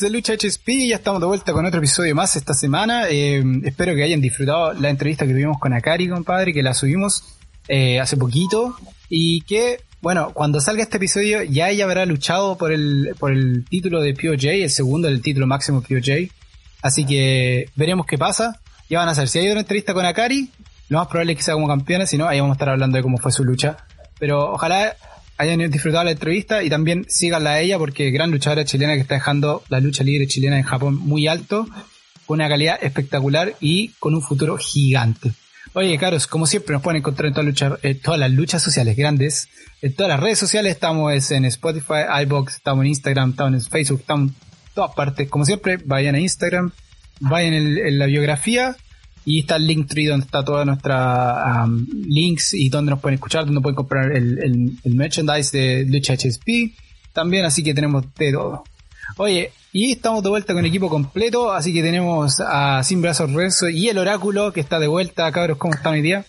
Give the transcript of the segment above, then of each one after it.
De Lucha HSP, ya estamos de vuelta con otro episodio más esta semana. Eh, espero que hayan disfrutado la entrevista que tuvimos con Akari, compadre, que la subimos eh, hace poquito. Y que, bueno, cuando salga este episodio ya ella habrá luchado por el, por el título de POJ, el segundo del título máximo POJ. Así que veremos qué pasa. Ya van a saber si hay una entrevista con Akari, lo más probable es que sea como campeona, si no, ahí vamos a estar hablando de cómo fue su lucha. Pero ojalá hayan disfrutado la entrevista y también síganla a ella porque gran luchadora chilena que está dejando la lucha libre chilena en Japón muy alto, con una calidad espectacular y con un futuro gigante. Oye, Caros, como siempre nos pueden encontrar en todas, todas las luchas sociales grandes, en todas las redes sociales, estamos en Spotify, iBox, estamos en Instagram, estamos en Facebook, estamos en todas partes. Como siempre, vayan a Instagram, vayan en la biografía y está el Linktree donde está toda nuestra links y donde nos pueden escuchar, donde pueden comprar el, merchandise de Lucha HSP también, así que tenemos de todo. Oye, y estamos de vuelta con equipo completo, así que tenemos a Sin Brazos Renzo y el Oráculo que está de vuelta. Cabros, ¿cómo están hoy día?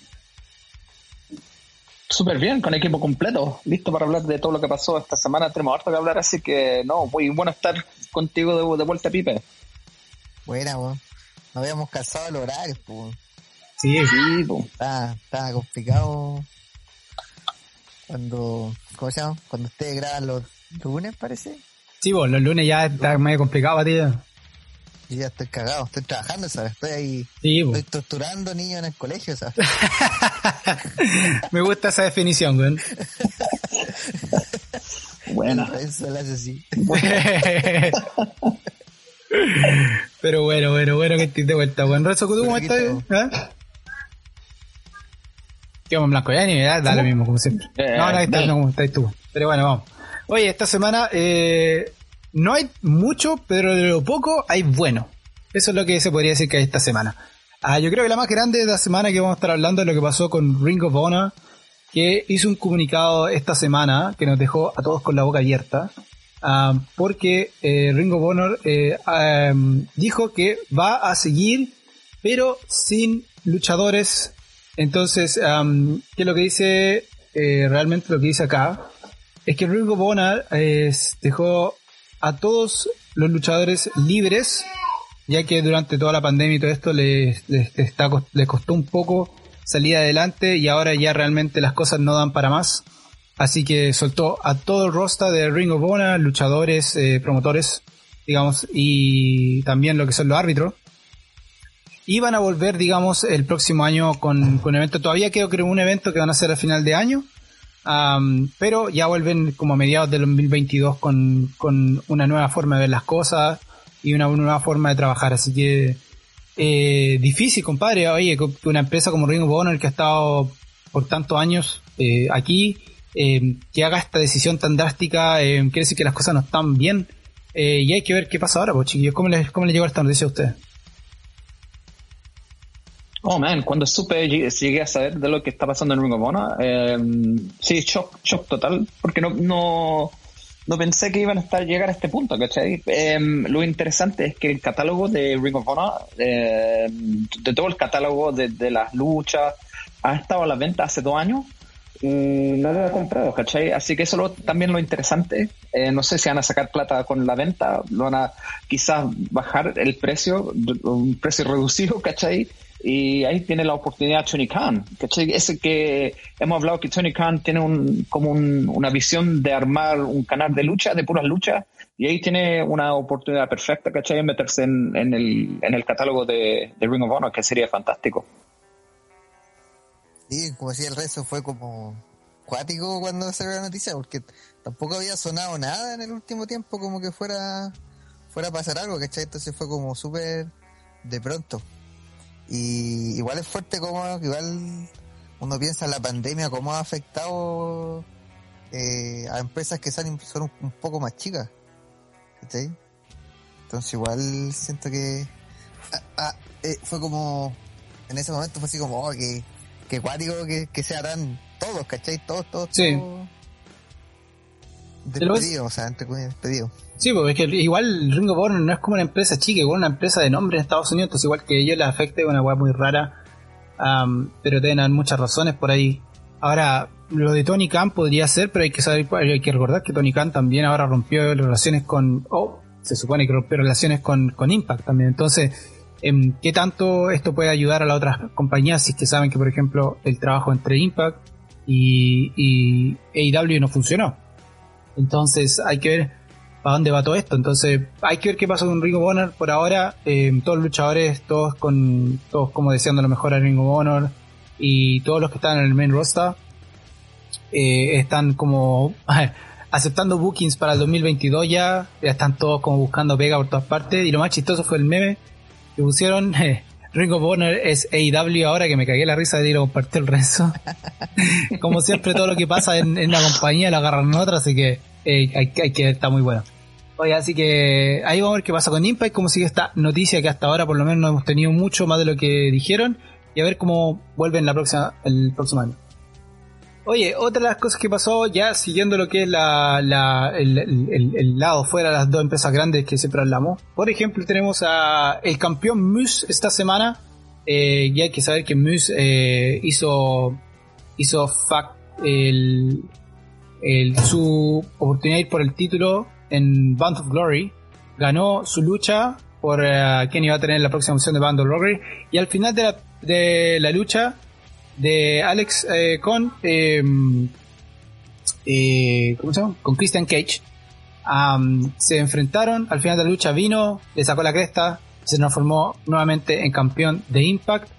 Súper bien, con equipo completo, listo para hablar de todo lo que pasó esta semana. Tenemos harto que hablar, así que no, muy bueno estar contigo de, de vuelta, Pipe. Buena, weón no habíamos calzado el horario, pues. Sí, sí, pues. Estaba, complicado cuando, ¿cómo se llama? Cuando ustedes graban los lunes, parece. Sí, pues los lunes ya está medio complicado, tío. Yo ya estoy cagado, estoy trabajando, ¿sabes? Estoy ahí, sí, estoy torturando niños en el colegio, ¿sabes? Me gusta esa definición, güey. Buena. Eso lo hace así. Pero bueno, bueno, bueno que estés de vuelta. Buen Rezo, ¿tú cómo estás? ¿Eh? Quedamos en blanco, ya ni me da, lo mismo, como siempre. Eh, no, no, estás, no, como estás tú. Pero bueno, vamos. Oye, esta semana eh, no hay mucho, pero de lo poco hay bueno. Eso es lo que se podría decir que hay esta semana. Ah, yo creo que la más grande de la semana que vamos a estar hablando es lo que pasó con Ring of Honor, que hizo un comunicado esta semana que nos dejó a todos con la boca abierta. Ah, porque eh, Ringo Bonner eh, dijo que va a seguir, pero sin luchadores. Entonces, ¿qué es lo que dice? Eh, realmente lo que dice acá es que Ringo Bonner dejó a todos los luchadores libres, ya que durante toda la pandemia y todo esto les, está, les costó un poco salir adelante y ahora ya realmente las cosas no dan para más. Así que soltó a todo el roster de Ring of Honor, luchadores, eh, promotores, digamos, y también lo que son los árbitros. Y van a volver, digamos, el próximo año con, con evento. Todavía creo que un evento que van a ser a final de año. pero ya vuelven como a mediados del 2022 con, con una nueva forma de ver las cosas y una, nueva forma de trabajar. Así que eh, difícil, compadre. Oye, una empresa como Ring of Honor que ha estado por tantos años eh, aquí eh, que haga esta decisión tan drástica, eh, quiere decir que las cosas no están bien. Eh, y hay que ver qué pasa ahora, pues chiquillos. ¿Cómo les, cómo les llegó esta noticia a ustedes? Oh man, cuando supe, llegué a saber de lo que está pasando en Ring of Honor, eh, sí, shock, shock total, porque no, no, no pensé que iban a estar llegar a este punto, ¿cachai? lo interesante es que el catálogo de Ring of Honor, de todo el catálogo de, de, las luchas, ha estado a la venta hace dos años no lo he comprado, ¿cachai? Así que eso lo, también lo interesante. Eh, no sé si van a sacar plata con la venta, lo van a quizás bajar el precio, un precio reducido, ¿cachai? Y ahí tiene la oportunidad Tony Khan, ¿cachai? Ese que hemos hablado que Tony Khan tiene un, como una visión de armar un canal de lucha, de puras luchas, y ahí tiene una oportunidad perfecta, ¿cachai? En meterse en, el, en el catálogo de Ring of Honor, que sería fantástico. Sí, como decía el resto, fue como cuático cuando salió la noticia, porque tampoco había sonado nada en el último tiempo como que fuera fuera a pasar algo, ¿cachai? Entonces fue como súper de pronto. Y igual es fuerte como igual uno piensa en la pandemia, cómo ha afectado eh, a empresas que son, son un, poco más chicas. ¿cachai? Entonces igual siento que ah, ah, eh, fue como, en ese momento fue así como, oh, que, que cuático que, que sea tan todos, ¿cachai? Todos, todos, sí. Despedido, o sea, entre despedido. Sí, porque es que igual Ring of Honor no es como una empresa chica, igual una empresa de nombre en Estados Unidos, entonces igual que ellos les afecte una weá muy rara, pero tienen muchas razones por ahí. Ahora, lo de Tony Khan podría ser, pero hay que saber, hay que recordar que Tony Khan también ahora rompió relaciones con, oh, se supone que rompió relaciones con, con Impact también, entonces ¿qué tanto esto puede ayudar a las otras compañías si es que saben que, por ejemplo, el trabajo entre Impact y, y AEW no funcionó? Entonces hay que ver para dónde va todo esto. Entonces hay que ver qué pasa con Ring of Honor por ahora. Eh, todos los luchadores, todos con todos como deseando lo mejor a Ring of Honor y todos los que están en el main roster eh, están como aceptando bookings para el 2022 ya. Ya están todos como buscando pega por todas partes. Y lo más chistoso fue el meme que pusieron. Ring of Honor es AEW ahora que me cagué la risa de ir a compartir el resto. Como siempre todo lo que pasa en, en la compañía lo agarran en otra, así que eh, hay, hay, que está muy bueno. Oye, así que ahí vamos a ver qué pasa con Impact, cómo sigue esta noticia que hasta ahora por lo menos no hemos tenido mucho más de lo que dijeron y a ver cómo vuelven la próxima, el próximo año. Oye, otra de las cosas que pasó, ya siguiendo lo que es la, la el, el, lado fuera de las dos empresas grandes que siempre hablamos. Por ejemplo, tenemos a el campeón Moose esta semana. Eh, y hay que saber que Moose eh, hizo, hizo fact el, el, su oportunidad por el título en Band of Glory. Ganó su lucha por eh, quién iba a tener la próxima opción de Band of Glory. Y al final de la, de la lucha de Alex eh, con em, eh, ¿cómo se llama? con Christian Cage. Se enfrentaron al final de la lucha vino le sacó la cresta se transformó nuevamente en campeón de Impact.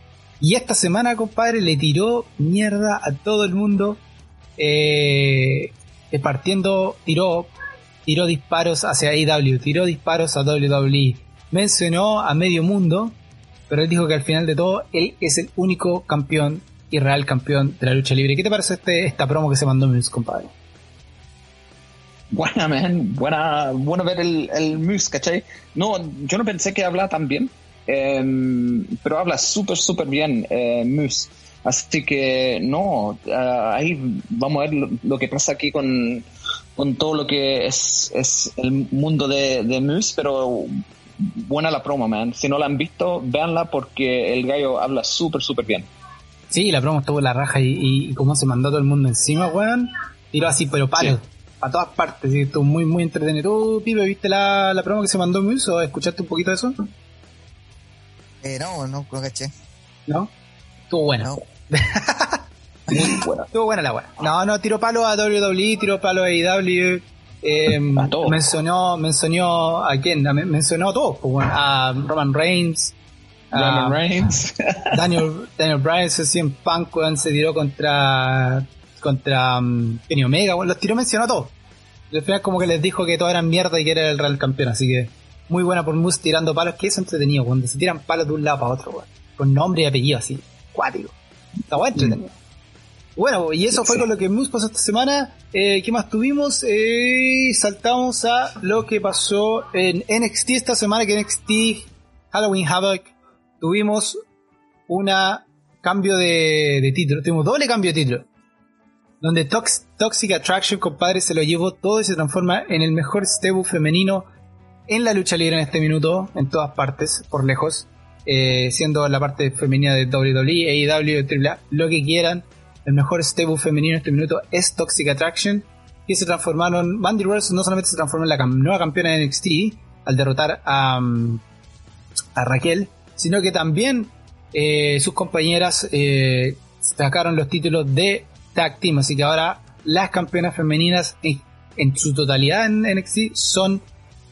Y esta semana compadre le tiró mierda a todo el mundo. Eh, partiendo tiró tiró disparos hacia AEW tiró disparos a WWE mencionó a medio mundo pero él dijo que al final de todo él es el único campeón y real campeón de la lucha libre. ¿Qué te parece este, esta promo que se mandó Moose, compadre? Buena, man. Buena, bueno ver el, el Moose, ¿cachai? No, yo no pensé que hablaba tan bien, em, pero habla súper, súper bien eh, Moose. Así que, no, ah, ahí vamos a ver lo, que pasa aquí con, con todo lo que es, es el mundo de, de Moose, pero buena la promo, man. Si no la han visto, véanla porque el gallo habla súper, súper bien. Sí, la promo estuvo la raja y, y, como se mandó todo el mundo encima, weón. Tiró así, pero palo. A todas partes, y estuvo muy, muy entretenido. ¿Tú, Pipe, viste la, la promo que se mandó Muse o escuchaste un poquito de eso? Eh, no, no, no caché. ¿No? Estuvo buena. No. muy buena. Estuvo buena la buena. No, no, tiró palo a WWE, tiró palo a AEW. Eh, mencionó, mencionó a quién, mencionó a todos, pues, a Roman Reigns, Daniel Reigns. Daniel, Daniel Bryan se en Punk se tiró contra contra um, Kenny Omega, bueno, los tiró mencionó a todos. al final como que les dijo que todo eran mierda y que era el real campeón, así que muy buena por Moose tirando palos, que es entretenido, cuando se tiran palos de un lado para otro, con nombre y apellido así, cuático. Está bueno entretenido. Mm. Bueno, y eso fue con lo que Moose pasó esta semana. Eh, ¿Qué más tuvimos? Eh, saltamos a lo que pasó en NXT esta semana, que NXT Halloween Havoc tuvimos una cambio de, título, tuvimos doble cambio de título. Donde Toxic Attraction, compadre, se lo llevó todo y se transforma en el mejor stable femenino en la lucha libre en este minuto, en todas partes, por lejos. Eh, siendo la parte femenina de WWE, AEW, AAA, lo que quieran. El mejor stable femenino en este minuto es Toxic Attraction. Y se transformaron, Bandy Rose no solamente se transformó en la nueva campeona de NXT al derrotar a, mm, a Raquel, sino que también eh, sus compañeras eh, sacaron los títulos de Tag Team, así que ahora las campeonas femeninas en, su totalidad en NXT son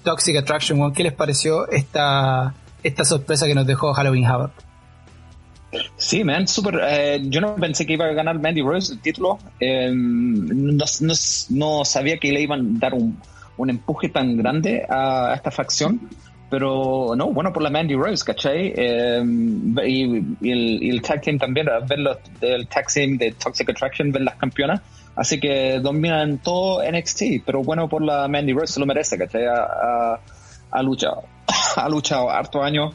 Toxic Attraction. ¿Qué les pareció esta, esta sorpresa que nos dejó Halloween Havoc? Sí, man, súper. Eh, yo no pensé que iba a ganar Mandy Rose el título. No, no, sabía que le iban a dar un, un empuje tan grande a, esta facción. Pero no, bueno por la Mandy Rose, ¿cachai? Eh, y, el, tag team también, ver los, el tag team de Toxic Attraction, ver las campeonas. Así que dominan todo NXT, pero bueno por la Mandy Rose, se lo merece, ¿cachai? Ha, ha luchado, ha luchado harto años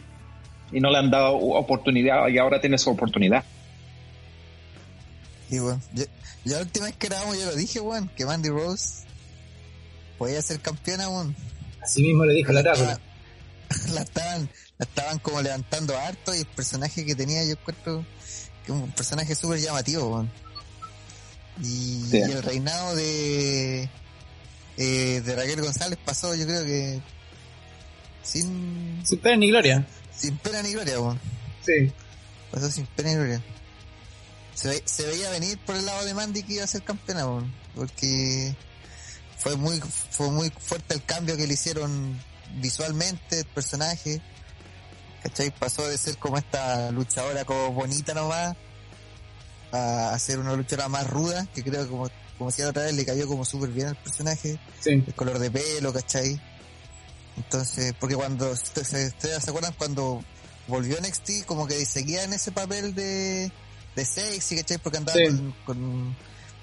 y no le han dado oportunidad y ahora tiene su oportunidad. Y bueno, yo, la última vez que grabamos yo lo dije, weón, que Mandy Rose podía ser campeona, weón. Así mismo le dijo la tabla. La estaban, la estaban como levantando harto y el personaje que tenía yo encuentro que un personaje súper llamativo, weón. Y, el reinado de eh, de Raquel González pasó, yo creo que sin sin pena ni gloria sin pena ni gloria, weón. Sí. Pasó sin pena ni gloria. Se, se, veía venir por el lado de Mandy que iba a ser campeona, weón. Porque fue muy, fue muy fuerte el cambio que le hicieron visualmente, el personaje. ¿Cachai? Pasó de ser como esta luchadora como bonita nomás a, ser una luchadora más ruda, que creo que como, como decía la otra vez, le cayó como súper bien al personaje. Sí. El color de pelo, ¿cachai? Entonces, porque cuando, ¿ustedes se acuerdan cuando volvió NXT, como que seguía en ese papel de, de sexy, ¿cachai? Porque andaba con,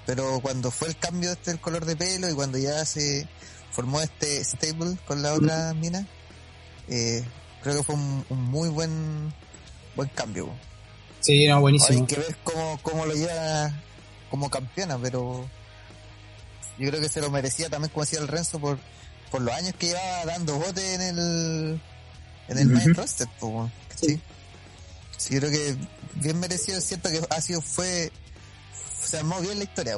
Pero cuando fue el cambio este del color de pelo y cuando ya se formó este stable con la otra mina, eh, creo que fue un, muy buen buen cambio. Sí, no, buenísimo. hay que ver cómo, cómo lo lleva como campeona, pero yo creo que se lo merecía también, como decía el Renzo, por por los años que llevaba dando bote en el en el main roster, ¿sí? sí. creo que bien merecido, siento que ha sido, fue, se armó bien la historia,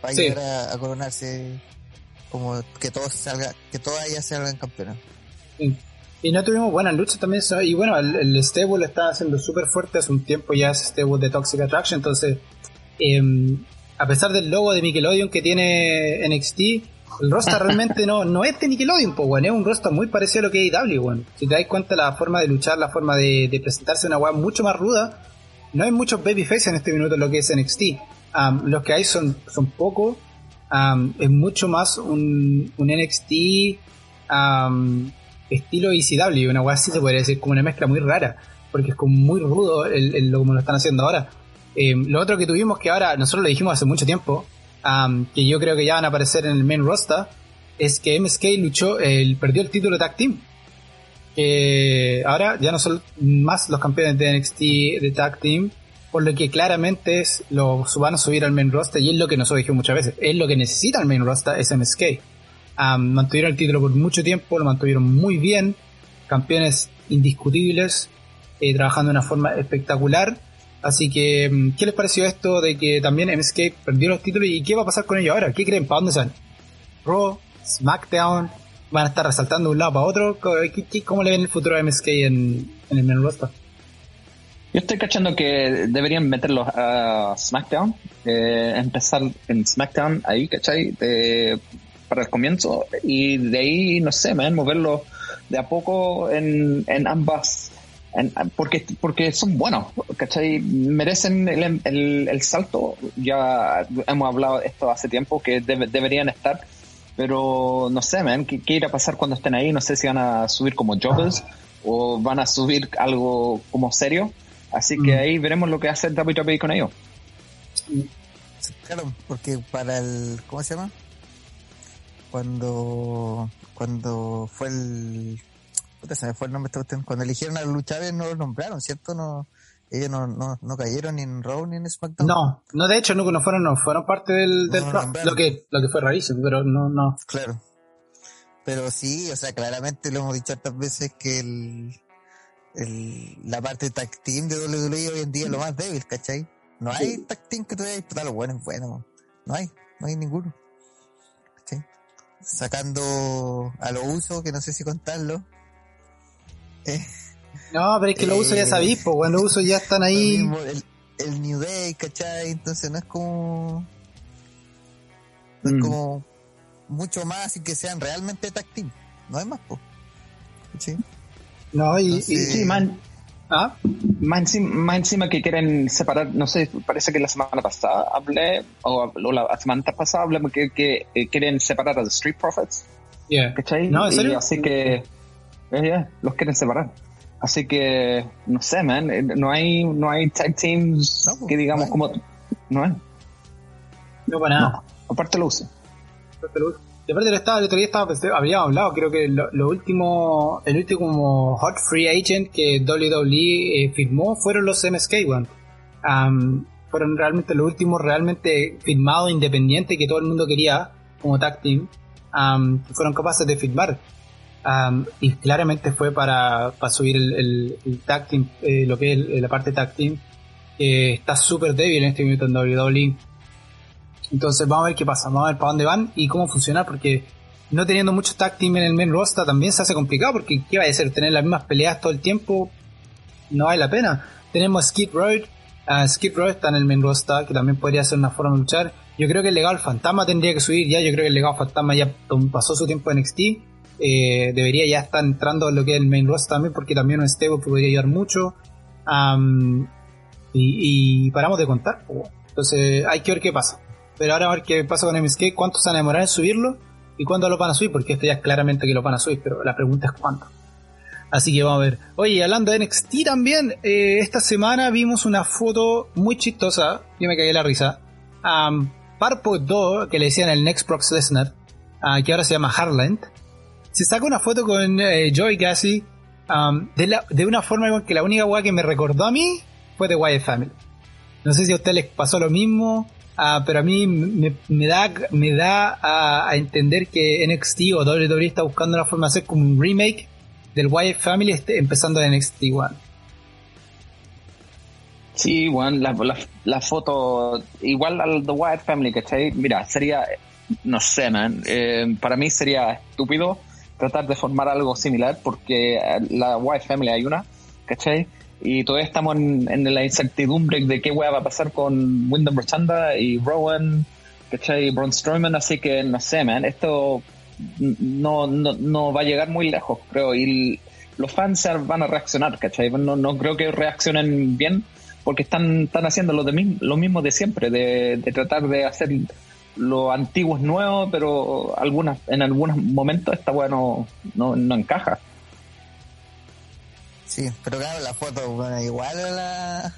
para llegar a, coronarse como que todos salga, que todas ellas salgan campeonas. Y no tuvimos buenas luchas también, y bueno, el, el stable está haciendo súper fuerte, hace un tiempo ya es stable de Toxic Attraction, entonces, em, a pesar del logo de Nickelodeon que tiene NXT, el roster realmente no, no es de Nickelodeon, pues, es un roster muy parecido a lo que es AEW, Si te das cuenta la forma de luchar, la forma de, presentarse una weá mucho más ruda, no hay muchos babyface en este minuto en lo que es NXT. los que hay son, son pocos, es mucho más un, un NXT estilo ECW, una weá así se podría decir, como una mezcla muy rara, porque es como muy rudo el, lo como lo están haciendo ahora. Em, lo otro que tuvimos que ahora, nosotros lo dijimos hace mucho tiempo, que yo creo que ya van a aparecer en el main roster, es que MSK luchó, el, perdió el título de Tag Team. Ahora ya no son más los campeones de NXT de Tag Team, por lo que claramente es, lo van a subir al main roster y es lo que nosotros dijimos muchas veces, es lo que necesita el main roster, es MSK. mantuvieron el título por mucho tiempo, lo mantuvieron muy bien, campeones indiscutibles, eh, trabajando de una forma espectacular Así que, mm, ¿qué les pareció esto de que también MSK perdió los títulos y qué va a pasar con ellos ahora? ¿Qué creen? ¿Para dónde salen? ¿Raw? ¿SmackDown? ¿Van a estar resaltando de un lado para otro? ¿Cómo le ven el futuro a MSK en, el menú roster? Yo estoy cachando que deberían meterlos a SmackDown, eh, empezar en SmackDown ahí, ¿cachai? para el comienzo y de ahí, no sé, moverlos de a poco en, en ambas porque, porque son buenos, ¿cachai? Merecen el, el, salto. Ya hemos hablado esto hace tiempo, que deberían estar, pero no sé, man, ¿qué, irá a pasar cuando estén ahí? No sé si van a subir como jobbers o van a subir algo como serio. Así que mm. ahí veremos lo que hace WWE con ellos. Claro, porque para el. ¿Cómo se llama? Cuando. Cuando fue el fue el nombre Cuando eligieron a los luchadores no los nombraron, ¿cierto? No, ellos no, no, no cayeron ni en Raw ni en SmackDown. No, no de hecho no, no fueron, no fueron parte del, del lo que, lo que fue rarísimo, pero no, no. Claro. Pero sí, o sea, claramente lo hemos dicho tantas veces que el, el, la parte tag team de WWE hoy en día es lo más débil, ¿cachai? No hay tag team que todavía disputar lo bueno es bueno. No hay, no hay ninguno. ¿Cachai? Sacando a lo uso, que no sé si contarlo, no, pero es que los usos ya sabéis, pues cuando los usos ya están ahí. el, New Day, ¿cachai? Entonces no es como. No es mm. como mucho más y que sean realmente tag No hay más, pues. No, y, sí, man. ¿Ah? Más, encima, que quieren separar, no sé, parece que la semana pasada hablé, o, la semana pasada hablé que, que eh, quieren separar a los Street Profits. Yeah. No, así que eh, los quieren separar. Así que, no sé, man, eh, no hay, no hay tag teams pues, que digamos como... No hay. No para nada. aparte lo uso. Aparte lo uso. Y aparte el, estaba, el otro día estaba, habíamos hablado, creo que lo, último, el último hot free agent que WWE eh, firmó fueron los MSK One. fueron realmente los últimos realmente firmados independientes que todo el mundo quería como tag team. fueron capaces de firmar. y claramente fue para, para subir el, tag team, eh, lo que es la parte tag team, está súper débil en este momento en WWE entonces vamos a ver qué pasa, vamos a ver para dónde van y cómo funciona, porque no teniendo mucho tag team en el main roster también se hace complicado, porque ¿qué va a ser? Tener las mismas peleas todo el tiempo no vale la pena. Tenemos Skid Road, uh, Skid Road está en el main roster, que también podría ser una forma de luchar. Yo creo que el legado fantasma tendría que subir ya, yo creo que el legado fantasma ya pasó su tiempo en NXT. Eh, debería ya estar entrando en lo que es el main roster también, porque también un stable que podría ayudar mucho. y, paramos de contar. Entonces hay que ver qué pasa. Pero ahora a ver qué pasa con MSK, cuánto se van a en subirlo y cuándo lo van a subir, porque esto ya es claramente que lo van a subir, pero la pregunta es cuándo. Así que vamos a ver. Oye, hablando de NXT también, eh, esta semana vimos una foto muy chistosa, yo me cagué la risa. Um, Parpo 2, que le decían el Next Prox Lesnar, uh, que ahora se llama Harland, se saca una foto con eh, Joey Gassi de, de, una forma que la única weá que me recordó a mí fue de Wyatt Family. No sé si a usted les pasó lo mismo, Ah, pero a mí me, da, me da a, entender que NXT o WWE está buscando una forma de hacer como un remake del Wyatt Family este, empezando de NXT One. Sí, bueno, la, foto igual al The Wyatt Family, ¿cachai? Mira, sería, no sé, man, eh, para mí sería estúpido tratar de formar algo similar porque la Wyatt Family hay una, ¿cachai? Y todavía estamos en, la incertidumbre de qué hueá va a pasar con Wyndham Rotunda y Rowan, ¿cachai? Y Braun Strowman, así que no sé, man, esto no, no, no va a llegar muy lejos, creo, y los fans van a reaccionar, ¿cachai? No, no creo que reaccionen bien porque están, están haciendo lo, de, lo mismo de siempre, de, tratar de hacer lo antiguo es nuevo, pero algunas, en algunos momentos esta hueá no, no encaja. Sí, pero claro, la foto, bueno, igual a la,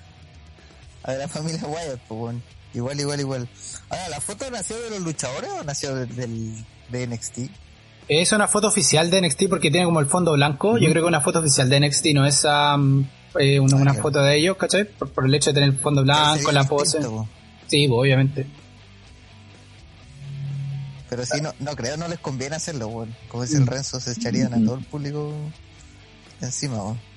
a la familia Wyatt, pues bueno. Igual, igual, igual. Ahora, ¿la foto nació de los luchadores o nació del, de NXT? Es una foto oficial de NXT porque tiene como el fondo blanco. Yo creo que una foto oficial de NXT no es eh, una, foto de ellos, ¿cachai? Por, el hecho de tener el fondo blanco, la pose. Sí, pues, obviamente. Pero sí, no, no creo, no les conviene hacerlo, bueno. Como dice el mm. Renzo, se echarían a todo el público encima, bueno.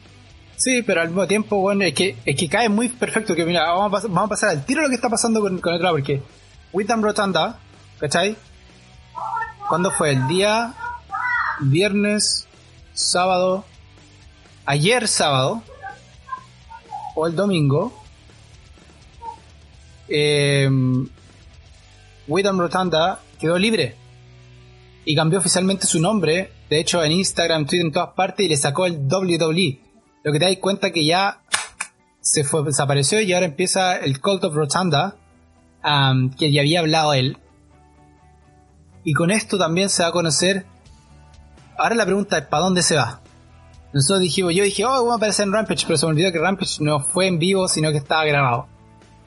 Sí, pero al mismo tiempo, bueno, es que, es que cae muy perfecto. Que mira, vamos a, pasar, vamos a pasar al tiro lo que está pasando con, con el otro porque Witham Rotanda, ¿cachai? ¿Cuándo fue? El día viernes, sábado, ayer sábado, o el domingo, eh, Witham Rotanda quedó libre y cambió oficialmente su nombre. De hecho, en Instagram, Twitter, en todas partes, y le sacó el WWE lo que te das cuenta que ya se fue, desapareció y ahora empieza el Cult of Rotunda, que ya había hablado él. Y con esto también se va a conocer. Ahora la pregunta es: ¿para dónde se va? Nosotros dijimos, yo dije, oh, vamos a aparecer en Rampage, pero se me olvidó que Rampage no fue en vivo, sino que estaba grabado.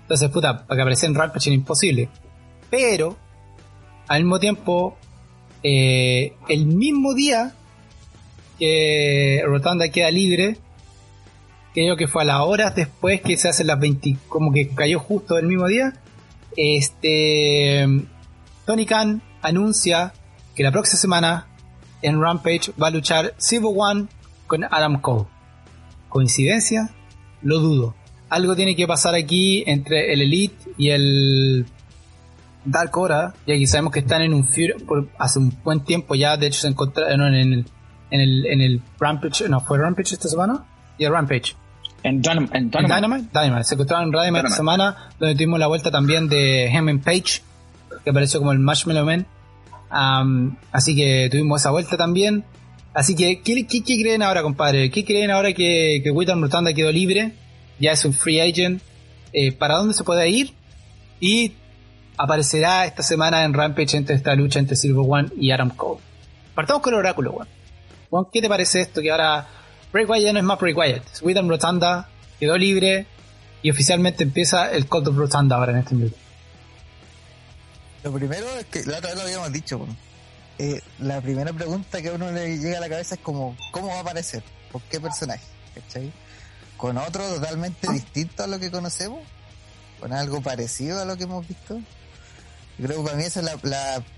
Entonces, puta, para que apareciera en Rampage era imposible. Pero, al mismo tiempo, eh, el mismo día que Rotunda queda libre, creo que fue a las horas después que se hacen las 20, como que cayó justo el mismo día, este Tony Khan anuncia que la próxima semana en Rampage va a luchar Civil One con Adam Cole. ¿Coincidencia? Lo dudo. Algo tiene que pasar aquí entre el Elite y el Dark Hora, ya que sabemos que están en un por hace un buen tiempo ya, de hecho se encontraron en el, en el, en el Rampage, no, fue Rampage esta semana, y el Rampage. En, Dynamite. Dynamite. Se encontraron en Dynamite esta semana, donde tuvimos la vuelta también de Heyman Page, que apareció como el Marshmallow Man. así que tuvimos esa vuelta también. Así que, ¿qué, qué, creen ahora, compadre? ¿Qué creen ahora que, que Rotunda quedó libre? Ya es un free agent. Eh, ¿Para dónde se puede ir? Y aparecerá esta semana en Rampage entre esta lucha entre Silver One y Adam Cole. Partamos con el oráculo, Juan. ¿qué te parece esto? Que ahora Bray Wyatt ya no es más Bray Wyatt. William Rotunda quedó libre y oficialmente empieza el Code of Rotunda ahora en este momento. Lo primero es que la otra vez lo habíamos dicho, eh, la primera pregunta que a uno le llega a la cabeza es como, ¿cómo va a aparecer? ¿Por qué personaje? ¿Cachai? ¿Con otro totalmente distinto a lo que conocemos? ¿Con algo parecido a lo que hemos visto? Creo que para mí esa es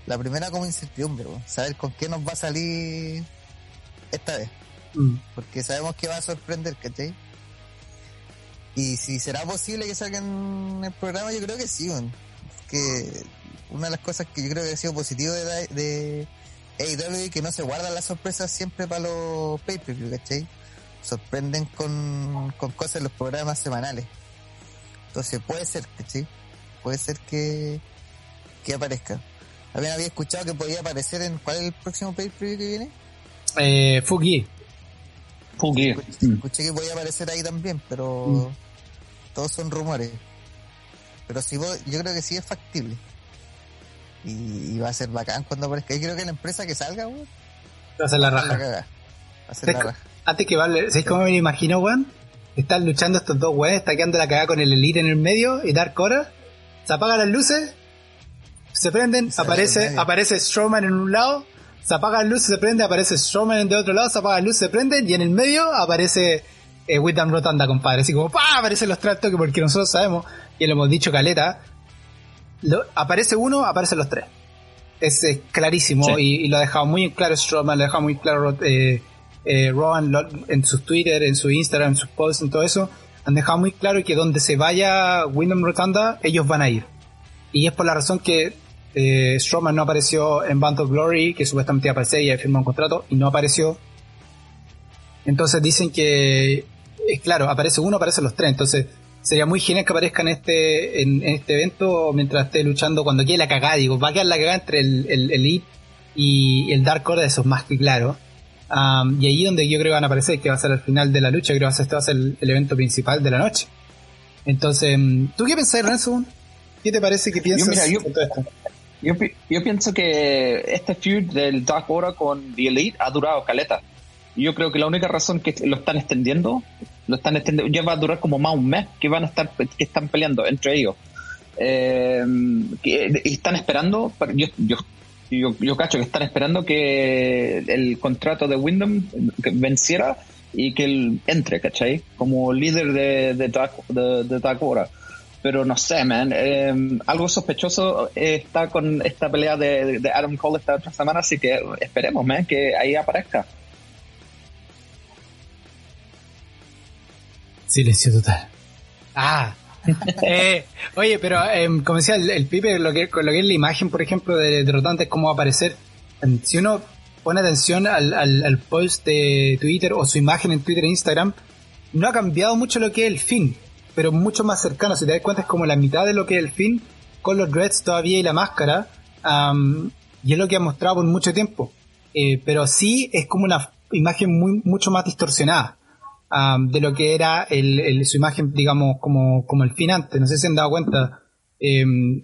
la, primera como incertidumbre, saber con qué nos va a salir esta vez. Mm. Porque sabemos que va a sorprender, ¿cachai? Y si será posible que salgan el programa, yo creo que sí, que una de las cosas que yo creo que ha sido positivo de, de AEW que no se guardan las sorpresas siempre para los pay-per-view, ¿cachai? Sorprenden con, con cosas en los programas semanales. Entonces puede ser, ¿cachai? Puede ser que, que aparezca. También había escuchado que podía aparecer en. ¿Cuál es el próximo pay-per-view que viene? Eh, Fugi. Fugi. Escuché, que podía aparecer ahí también, pero. Mm. Todos son rumores. Pero si vos, yo creo que sí es factible. Y, va a ser bacán cuando aparezca. Y creo que la empresa que salga, weón. Va a ser la raja. Va a ser la raja. Antes que vale, ¿sabes cómo me lo imagino, weón? Están luchando estos dos weones, está quedando la cagada con el Elite en el medio y Dark Cora. Se apagan las luces, se prenden, aparece, aparece Strowman en un lado, se apagan las luces, se prende, aparece Strowman en el otro lado, se apagan las luces, se prenden y en el medio aparece eh, Rotanda, compadre. Así como, ¡pah! Aparecen los tres que porque nosotros sabemos, y lo hemos dicho caleta, aparece uno, aparecen los tres. Es, clarísimo y, lo ha dejado muy claro Strowman, lo ha dejado muy claro eh, eh, Rowan en sus Twitter, en su Instagram, en sus posts, en todo eso. Han dejado muy claro que donde se vaya Wyndham Rotanda, ellos van a ir. Y es por la razón que eh, Strowman no apareció en Band of Glory, que supuestamente aparecía y firmó un contrato, y no apareció. Entonces dicen que es claro, aparece uno, aparecen los tres. Entonces, sería muy genial que aparezca en este, en, este evento mientras esté luchando cuando quede la cagada. Digo, va a quedar la cagada entre el, el Elite y el Dark Order, eso es más que claro. y ahí donde yo creo que van a aparecer, que va a ser al final de la lucha, creo que este va a ser el, evento principal de la noche. Entonces, ¿tú qué pensás, Renzo? ¿Qué te parece que piensas yo, Yo, pienso que este feud del Dark Order con The Elite ha durado caleta. Yo creo que la única razón que lo están extendiendo lo están extendiendo, ya va a durar como más un mes que van a estar, que están peleando entre ellos. Eh, y están esperando, yo, yo, yo, yo, cacho que están esperando que el contrato de Wyndham venciera y que él entre, ¿cachai? Como líder de, de, Dark, de, Pero no sé, man. Eh, algo sospechoso está con esta pelea de, Adam Cole esta otra semana, así que esperemos, man, que ahí aparezca. Silencio total. Ah. eh, oye, pero em, como decía el, Pipe, lo que, lo que es la imagen, por ejemplo, de, de Rotante, cómo va a aparecer. Em, si uno pone atención al, al, post de Twitter o su imagen en Twitter e Instagram, no ha cambiado mucho lo que es el fin, pero mucho más cercano. Si te das cuenta, es como la mitad de lo que es el fin, con los dreads todavía y la máscara, y es lo que ha mostrado por mucho tiempo. Eh, pero sí es como una imagen muy, mucho más distorsionada de lo que era el, su imagen, digamos, como, como el fin antes. No sé si se han dado cuenta. Em,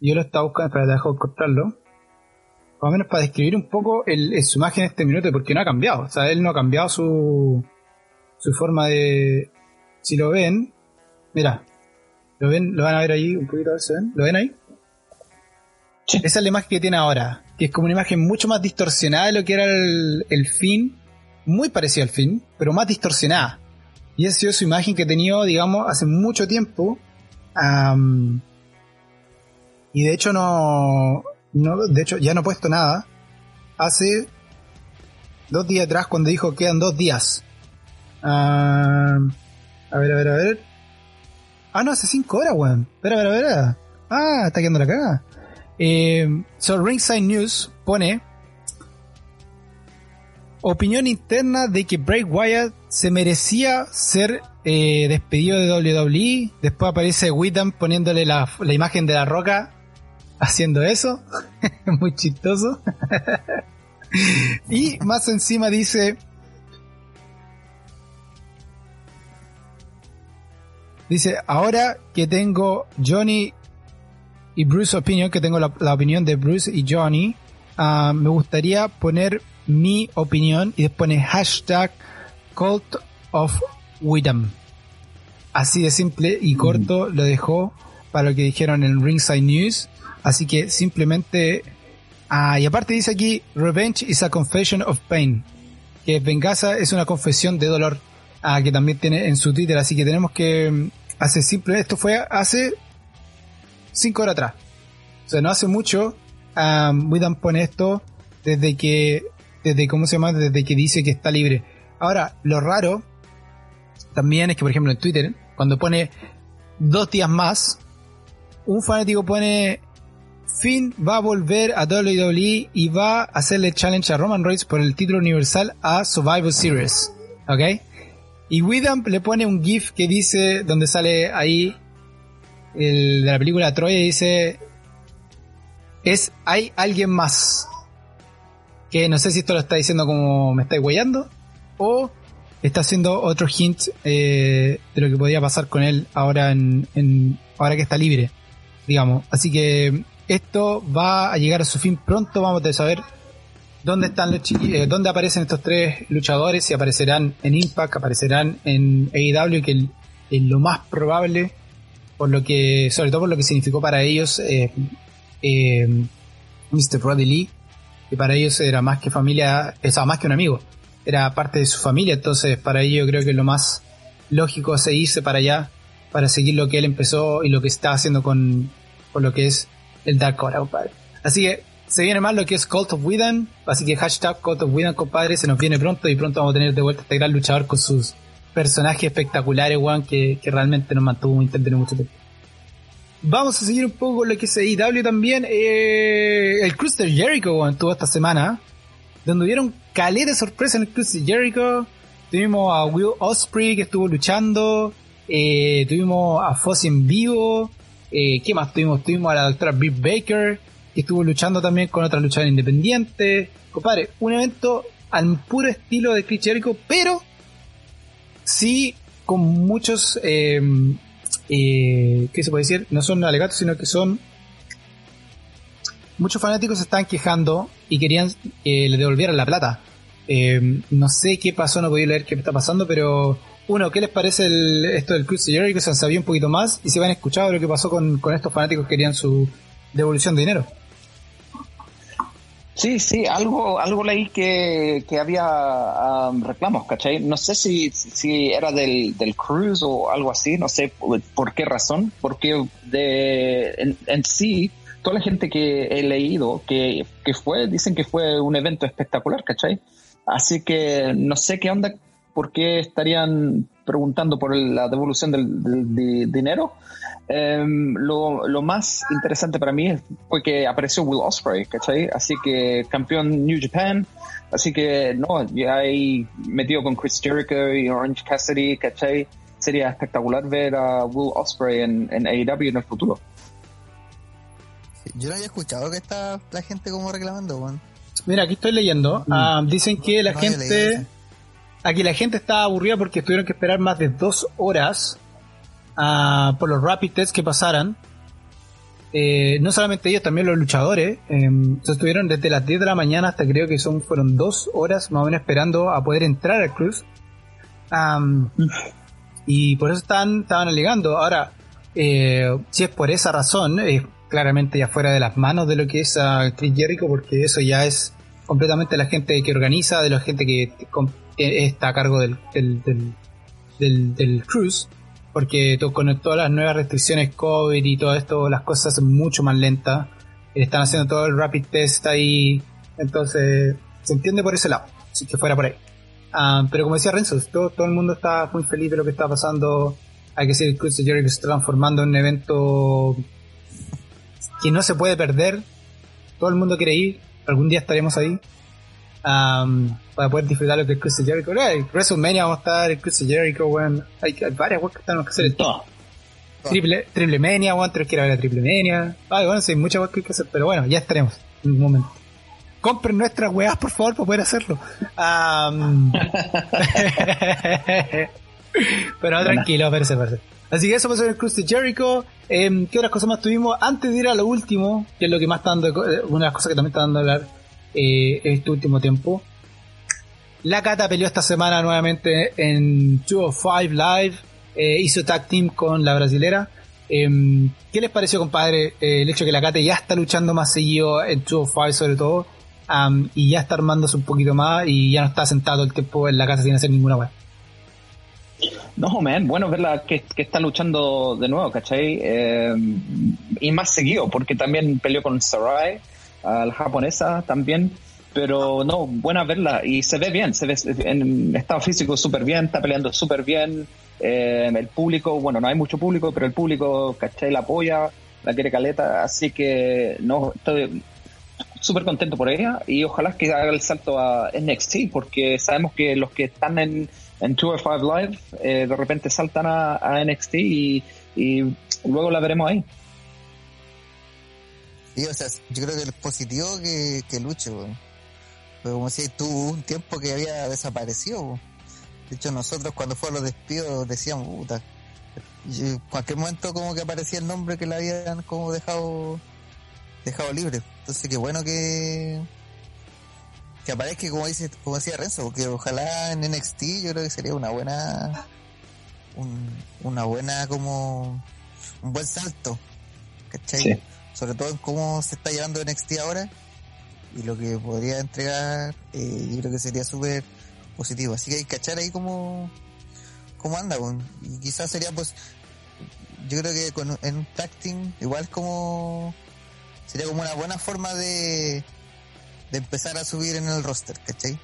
yo lo estaba buscando, para dejar de cortarlo. Más o menos para describir un poco el, su imagen en este minuto, porque no ha cambiado. O sea, él no ha cambiado su, su forma de. Si lo ven, mira, lo ven, lo van a ver ahí un poquito, a ver si ven, ¿lo ven ahí? Esa es la imagen que tiene ahora, que es como una imagen mucho más distorsionada de lo que era el, el fin muy parecida al fin, pero más distorsionada. Y esa ha sido su imagen que he tenido, digamos, hace mucho tiempo. y de hecho no, no, de hecho ya no he puesto nada. Hace dos días atrás cuando dijo quedan dos días. a ver, a ver, a ver. Ah, no, hace cinco horas, weón. Espera, espera, espera. Ah, está quedando la cagada. Eh, so Ringside News pone opinión interna de que Bray Wyatt se merecía ser eh, despedido de WWE. Después aparece Wittam poniéndole la, imagen de la roca haciendo eso. Muy chistoso. y más encima dice... Dice, ahora que tengo Johnny y Bruce Opinion, que tengo la, opinión de Bruce y Johnny, ah, me gustaría poner mi opinión y después pone hashtag Cult of Widom. Así de simple y corto lo dejó para lo que dijeron en Ringside News. Así que simplemente... Ah, y aparte dice aquí, Revenge is a confession of pain. Que venganza es una confesión de dolor. Ah, que también tiene en su Twitter. Así que tenemos que mm, hacer simple. Esto fue hace 5 horas atrás. O sea, no hace mucho. Um, pone esto desde que, desde, ¿cómo se llama? Desde que dice que está libre. Ahora, lo raro también es que, por ejemplo, en Twitter, cuando pone dos días más, un fanático pone Finn va a volver a WWE y va a hacerle challenge a Roman Reigns por el título universal a Survivor Series. ¿Ok? Y Widam le pone un GIF que dice, donde sale ahí el de la película Troya, y dice, es, hay alguien más. Que no sé si esto lo está diciendo como me está huellando, o está haciendo otro hint eh, de lo que podría pasar con él ahora en, en, ahora que está libre digamos así que esto va a llegar a su fin pronto vamos a saber dónde están los eh, dónde aparecen estos tres luchadores si aparecerán en Impact aparecerán en AEW que es lo más probable por lo que sobre todo por lo que significó para ellos eh, eh Mr. Brody Lee que para ellos era más que familia, o más que un amigo era parte de su familia, entonces para ello creo que lo más lógico es irse para allá para seguir lo que él empezó y lo que está haciendo con, con lo que es el Dark Core. Así que se viene más lo que es Cult of Whedon, así que hashtag Cult of Whedon, compadre, se nos viene pronto y pronto vamos a tener de vuelta este gran luchador con sus personajes espectaculares, Juan, que, que realmente nos mantuvo muy intenso mucho tiempo. Vamos a seguir un poco con lo que es IW también. Eh, el Cruiser Jericho, Juan, tuvo esta semana donde hubieron calé de sorpresa en el de Jericho. Tuvimos a Will Osprey que estuvo luchando. Eh, tuvimos a Foss en vivo. Eh, ¿Qué más tuvimos? Tuvimos a la doctora Britt Baker estuvo luchando también con otra luchadora independiente. Compadre, un evento al puro estilo de Chris pero sí con muchos, eh, eh, ¿qué se puede decir? No son alegatos, sino que son muchos fanáticos se estaban quejando y querían que le devolvieran la plata. Eh, no sé qué pasó, no podía leer qué está pasando, pero uno, ¿qué les parece esto del Cruise que Se han sabido un poquito más y se han escuchado lo que pasó con, estos fanáticos que querían su devolución de dinero. Sí, sí, algo, algo leí que, había um, reclamos, ¿cachai? No sé si, si era del, del cruise o algo así, no sé por, qué razón, porque de, en sí toda la gente que he leído que, fue, dicen que fue un evento espectacular, ¿cachai? Así que no sé qué onda, por qué estarían preguntando por la devolución del, dinero. Em, lo, más interesante para mí fue que apareció Will Ospreay, ¿cachai? Así que campeón New Japan, así que no, ya ahí metido con Chris Jericho y Orange Cassidy, ¿cachai? Sería espectacular ver a Will Ospreay en, en AEW en el futuro. Yo no había escuchado que está la gente como reclamando, Juan. Mira, aquí estoy leyendo. Mm. Ah, dicen que la gente. Aquí la gente está aburrida porque tuvieron que esperar más de dos horas ah, por los rapid tests que pasaran. Eh, no solamente ellos, también los luchadores. Eh, estuvieron desde las 10 de la mañana hasta creo que son fueron dos horas más o menos esperando a poder entrar al cruz. y por eso están, estaban alegando. Ahora, eh, si es por esa razón, claramente ya fuera de las manos de lo que es a Chris Jericho, porque eso ya es completamente la gente que organiza, de la gente que, está a cargo del, del, del, cruise, porque con todas las nuevas restricciones COVID y todo esto, las cosas son mucho más lentas. Están haciendo todo el rapid test ahí, entonces se entiende por ese lado, si que fuera por ahí. Ah, pero como decía Renzo, todo, todo el mundo está muy feliz de lo que está pasando. Hay que decir, el Cruise de Jericho se está transformando en un evento que no se puede perder. Todo el mundo quiere ir. Algún día estaremos ahí. Para poder disfrutar lo que es Chris Jericho. En WrestleMania vamos a estar, el Chris Jericho, bueno, hay, varias cosas que tenemos que hacer. En todo. Triple, triple Mania, bueno, tres quiero ver la Triple Mania. Ay, bueno, sí, hay muchas cosas que hay que hacer, pero bueno, ya estaremos en un momento. compren nuestras weas, por favor, para poder hacerlo. pero tranquilo, parece, parece. Así que eso pasó en el Cruz de Jericho. Eh, ¿Qué otras cosas más tuvimos? Antes de ir a lo último, que es lo que más está dando, eh, una de las cosas que también está dando a hablar eh, en este último tiempo. La Cata peleó esta semana nuevamente en 205 Live. Eh, hizo tag team con la brasilera. Em, ¿Qué les pareció, compadre, eh, el hecho de que la Cata ya está luchando más seguido en 205 sobre todo? y ya está armándose un poquito más y ya no está sentado el tiempo en la casa sin hacer ninguna web. No, man, bueno verla que, está luchando de nuevo, ¿cachai? Eh, y más seguido, porque también peleó con Sarai, la japonesa también. Pero no, buena verla y se ve bien, se ve en estado físico súper bien, está peleando súper bien. Eh, el público, bueno, no hay mucho público, pero el público, ¿cachai? La apoya, la quiere caleta, así que no, estoy súper contento por ella y ojalá que haga el salto a NXT, porque sabemos que los que están en en Tour 5 Live, eh, de repente saltan a, NXT y, luego la veremos ahí. Sí, o sea, yo creo que es positivo que, que luche, Pero como si tuvo un tiempo que había desaparecido, De hecho, nosotros cuando fue a los despidos decíamos, puta, en cualquier momento como que aparecía el nombre que la habían como dejado dejado libre. Entonces, qué bueno que que aparezca como dice como decía Renzo porque ojalá en NXT yo creo que sería una buena una buena como un buen salto ¿cachai? sobre todo en cómo se está llevando NXT ahora y lo que podría entregar eh, yo creo que sería súper positivo así que hay que cachar ahí como cómo anda y quizás sería pues yo creo que con, en un tag igual como sería como una buena forma de de empezar a subir en el roster, ¿cachai?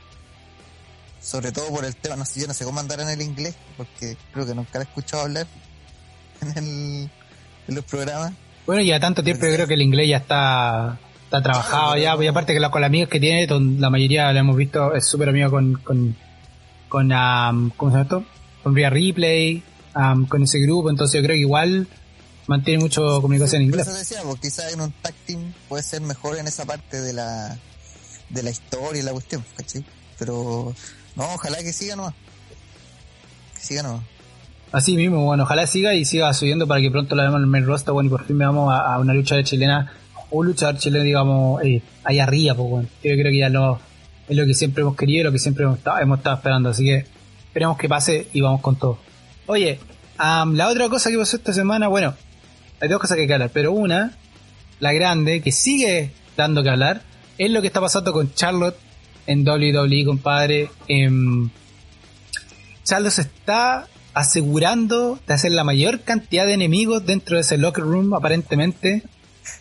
Sobre todo por el tema, no sé, yo no sé cómo andar en el inglés, porque creo que nunca he escuchado hablar en, el, en los programas. Bueno, ya tanto tiempo yo creo que el inglés ya está, está trabajado ya, y aparte que la, con los amigos que tiene, la mayoría lo hemos visto, es súper amigo con, con, con ¿cómo se llama esto? Con Ria Replay, con ese grupo, entonces yo creo que igual mantiene mucho comunicación en inglés. Eso decía, porque quizás en un tag team puede ser mejor en esa parte de la de la historia y la cuestión, ¿cachai? Pero no, ojalá que siga nomás. Que siga nomás. Así mismo, bueno, ojalá siga y siga subiendo para que pronto la veamos en el main roster, bueno, y por fin veamos a, una lucha de chilena, o luchador chileno, digamos, eh, ahí arriba, pues. Yo creo que ya lo, es lo que siempre hemos querido lo que siempre hemos estado, hemos estado esperando, así que esperemos que pase y vamos con todo. Oye, la otra cosa que pasó esta semana, bueno, hay dos cosas que hay que hablar, pero una, la grande, que sigue dando que hablar, es lo que está pasando con Charlotte en WWE, compadre. Eh, Charlotte se está asegurando de hacer la mayor cantidad de enemigos dentro de ese locker room, aparentemente.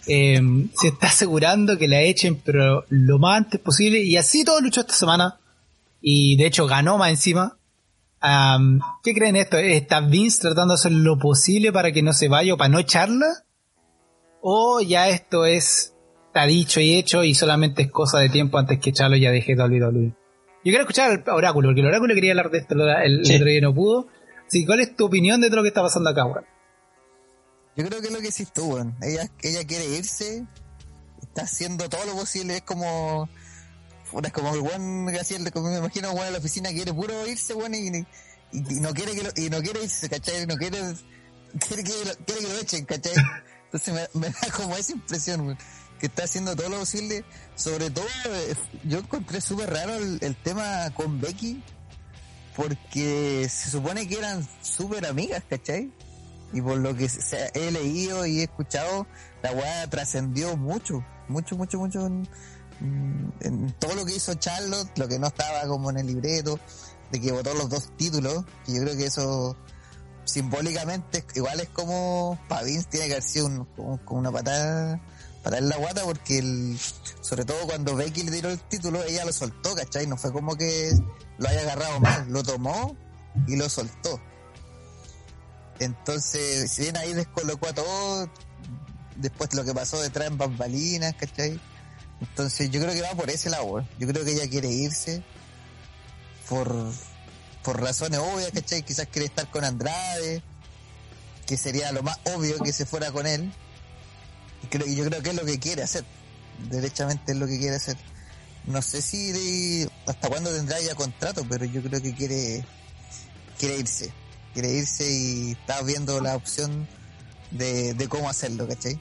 Em, se está asegurando que la echen, pero lo más antes posible. Y así todo luchó esta semana. Y de hecho ganó más encima. ¿Qué creen esto? ¿Está Vince tratando de hacer lo posible para que no se vaya o para no echarla? ¿O ya esto es está dicho y hecho y solamente es cosa de tiempo antes que Charlo ya deje WWE. Yo quiero escuchar al Oráculo, porque el Oráculo quería hablar de esto el, otro día no pudo. Así, ¿cuál es tu opinión de todo lo que está pasando acá, weón? Yo creo que es lo que sí tú, weón. Ella, ella quiere irse, está haciendo todo lo posible, es como... Es como el buen Graciel, como me imagino, weón, en la oficina quiere puro irse, weón, y, y, no quiere que lo, y no quiere irse, ¿cachai? No quiere, quiere, que, lo, quiere que lo echen, ¿cachai? Entonces me, me da como esa impresión, weón que está haciendo todo lo posible. Sobre todo, eh, yo encontré súper raro el, tema con Becky, porque se supone que eran súper amigas, ¿cachai? Y por lo que he leído y he escuchado, la weá trascendió mucho, mucho, mucho, mucho en, todo lo que hizo Charlotte, lo que no estaba como en el libreto, de que votó los dos títulos, y yo creo que eso simbólicamente igual es como Pavins tiene que haber sido como, una patada para él la guata porque el, sobre todo cuando Becky le tiró el título, ella lo soltó, ¿cachai? No fue como que lo haya agarrado mal, lo tomó y lo soltó. Entonces, si bien ahí descolocó a todos, después lo que pasó detrás en bambalinas, ¿cachai? Entonces yo creo que va por ese lado, yo creo que ella quiere irse por, por razones obvias, ¿cachai? Quizás quiere estar con Andrade, que sería lo más obvio que se fuera con él y yo creo que es lo que quiere hacer. Derechamente es lo que quiere hacer. no sé si hasta cuándo tendrá ya contrato, pero yo creo que quiere quiere irse, quiere irse y está viendo la opción de, de cómo hacerlo, ¿cachai?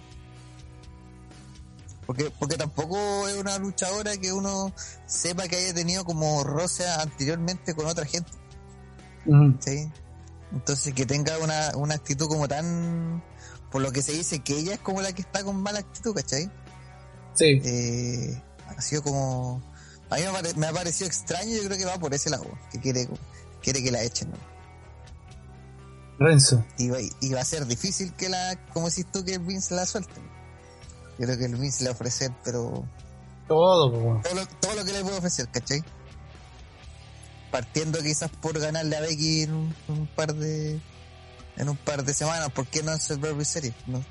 Porque, porque tampoco es una luchadora que uno sepa que haya tenido como roce anteriormente con otra gente. ¿sí? Entonces que tenga una, una actitud como tan... Por lo que se dice que ella es como la que está con mala actitud, ¿cachai? Sí. Eh, ha sido como... A mí me, ha parecido extraño, yo creo que va por ese lado, que quiere, quiere que la echen. ¿no? Renzo. Y va, y va a ser difícil que la, como decís tú, que Vince la suelte. Yo creo que el Vince le va a ofrecer, pero... Todo, todo lo, todo lo que le puede ofrecer, ¿cachai? partiendo quizás por ganarle a Becky en un, par de en un par de semanas, ¿por qué no en Survivor Series? ¿No?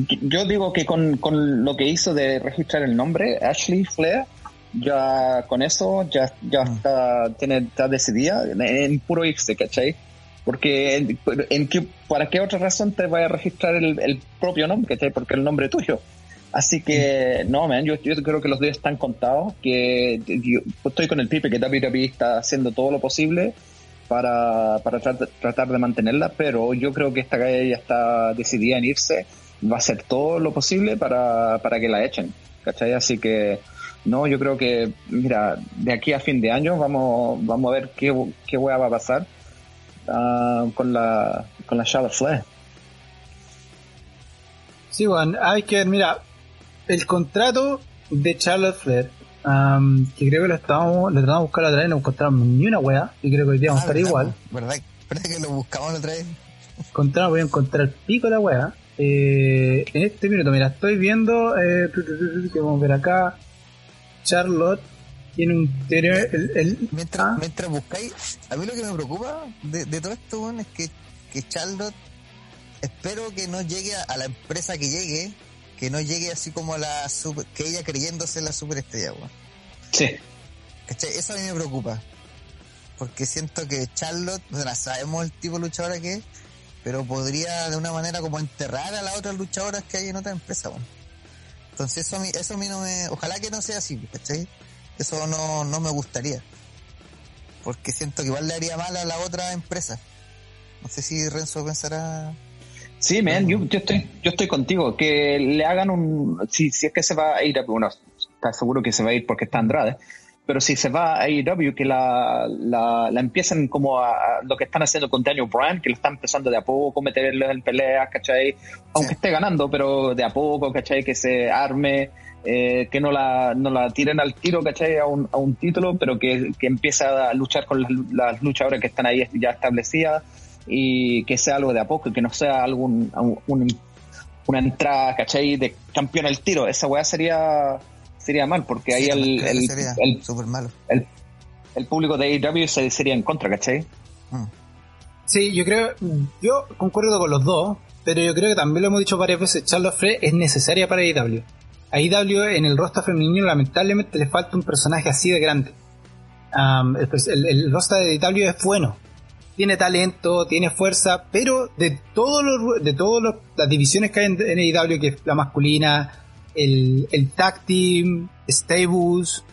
Yo digo que con, con, lo que hizo de registrar el nombre, Ashley Flair, ya con eso ya, ya mm. está, tiene, está decidida en, puro irse, ¿cachai? Porque en, en ¿para qué otra razón te vaya a registrar el, el propio nombre, ¿cachai? Porque el nombre es tuyo. Así que, no, man, yo, yo creo que los días están contados, que yo estoy con el Pipe, que WWE está haciendo todo lo posible para, para tratar, de mantenerla, pero yo creo que esta calle ya está decidida en irse, va a hacer todo lo posible para, para que la echen, ¿cachai? Así que, no, yo creo que, mira, de aquí a fin de año vamos, vamos a ver qué, qué hueá va a pasar uh, con la, con la Charlotte Flair. Sí, bueno, hay que, mira, el contrato de Charlotte Flair, que creo que lo estábamos, lo tratamos de buscar otra vez, no encontramos ni una wea, y creo que hoy día vamos a estar ah, igual. ¿Verdad? ¿Verdad que lo buscamos otra vez? Encontramos, voy a encontrar pico la wea. Eh, en este minuto, mira, estoy viendo, eh, que vamos a ver acá, Charlotte tiene un el, el mientras, ¿ah? mientras buscáis, a mí lo que me preocupa de, de todo esto, es que, que Charlotte, espero que no llegue a, a la empresa que llegue, que no llegue así como la super, que ella creyéndose la superestrella, weón. Sí. Eso a mí me preocupa. Porque siento que Charlotte, no sabemos el tipo de luchadora que es, pero podría de una manera como enterrar a las otras luchadoras que hay en otra empresa, weón. Entonces eso a mí, eso a mí no me, ojalá que no sea así, ¿cachai? Eso no, no me gustaría. Porque siento que igual le haría mal a la otra empresa. No sé si Renzo pensará Sí, man, yo, estoy, yo estoy contigo. Que le hagan un. Si, si es que se va a ir, bueno, está seguro que se va a ir porque está Andrade. Pero si se va a IW, que la, la, la empiecen como a, lo que están haciendo con Daniel Bryan, que lo están empezando de a poco, meterlo en peleas, ¿cachai? Aunque esté ganando, pero de a poco, ¿cachai? Que se arme, eh, que no la, no la tiren al tiro, ¿cachai? A un, a un título, pero que, que empiece a luchar con las, las luchadoras que están ahí ya establecidas y que sea algo de a poco y que no sea algún una entrada, ¿cachai? De campeón al tiro. Esa weá sería sería mal porque ahí el, el, el, malo. el, público de AEW se, sería en contra, ¿cachai? Mm. Sí, yo creo, yo concuerdo con los dos, pero yo creo que también lo hemos dicho varias veces, Charlotte Frey es necesaria para AEW. A AEW en el rostro femenino lamentablemente le falta un personaje así de grande. el, el, rostro de AEW es bueno, tiene talento, tiene fuerza, pero de todos los de todas las divisiones que hay en, en AEW, que es la masculina, el, el tag team, stables,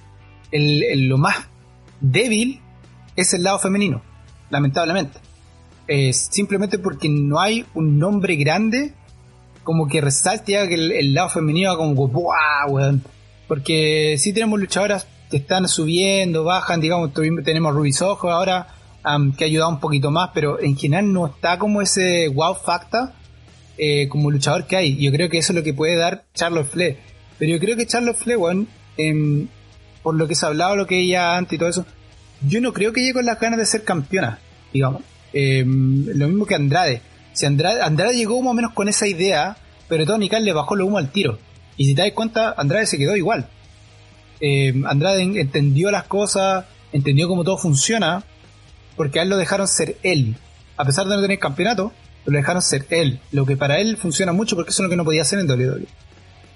el, lo más débil es el lado femenino, lamentablemente. Es simplemente porque no hay un nombre grande como que resalte que el, lado femenino como ¡buah, Porque si tenemos luchadoras que están subiendo, bajan, digamos, tenemos Ruby Soho ahora, que ha ayudado un poquito más, pero en general no está como ese wow facta eh, como luchador que hay. Yo creo que eso es lo que puede dar Charlotte Flair. Pero yo creo que Charlotte Flair, bueno, em, por lo que se ha hablado, lo que ella antes y todo eso, yo no creo que llegue con las ganas de ser campeona, digamos. Em, lo mismo que Andrade. Si Andrade, Andrade llegó más o menos con esa idea, pero Tony Khan le bajó lo humo al tiro. Y si te das cuenta, Andrade se quedó igual. Em, Andrade entendió las cosas, entendió cómo todo funciona, porque a él lo dejaron ser él. A pesar de no tener campeonato, lo dejaron ser él. Lo que para él funciona mucho porque eso es lo que no podía hacer en WWE.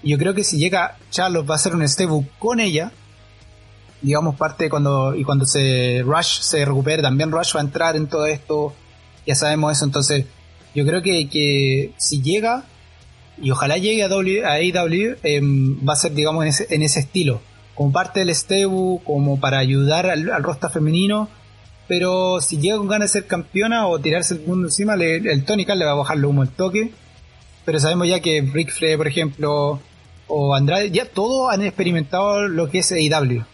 Yo creo que si llega Charlotte va a hacer un stable con ella, digamos parte cuando y cuando se Rush se recupere, también Rush va a entrar en todo esto. Ya sabemos eso, entonces yo creo que, que si llega y ojalá llegue a, w, a AEW, em, va a ser, digamos, en ese, en ese estilo. Como parte del Stebu, como para ayudar al, al roster femenino. Pero si llega con ganas de ser campeona o tirarse el mundo encima, el Tony Khan le va a bajar lo humo el toque. Pero sabemos ya que Rick Flair, por ejemplo, o Andrade, ya todos han experimentado lo que es AEW.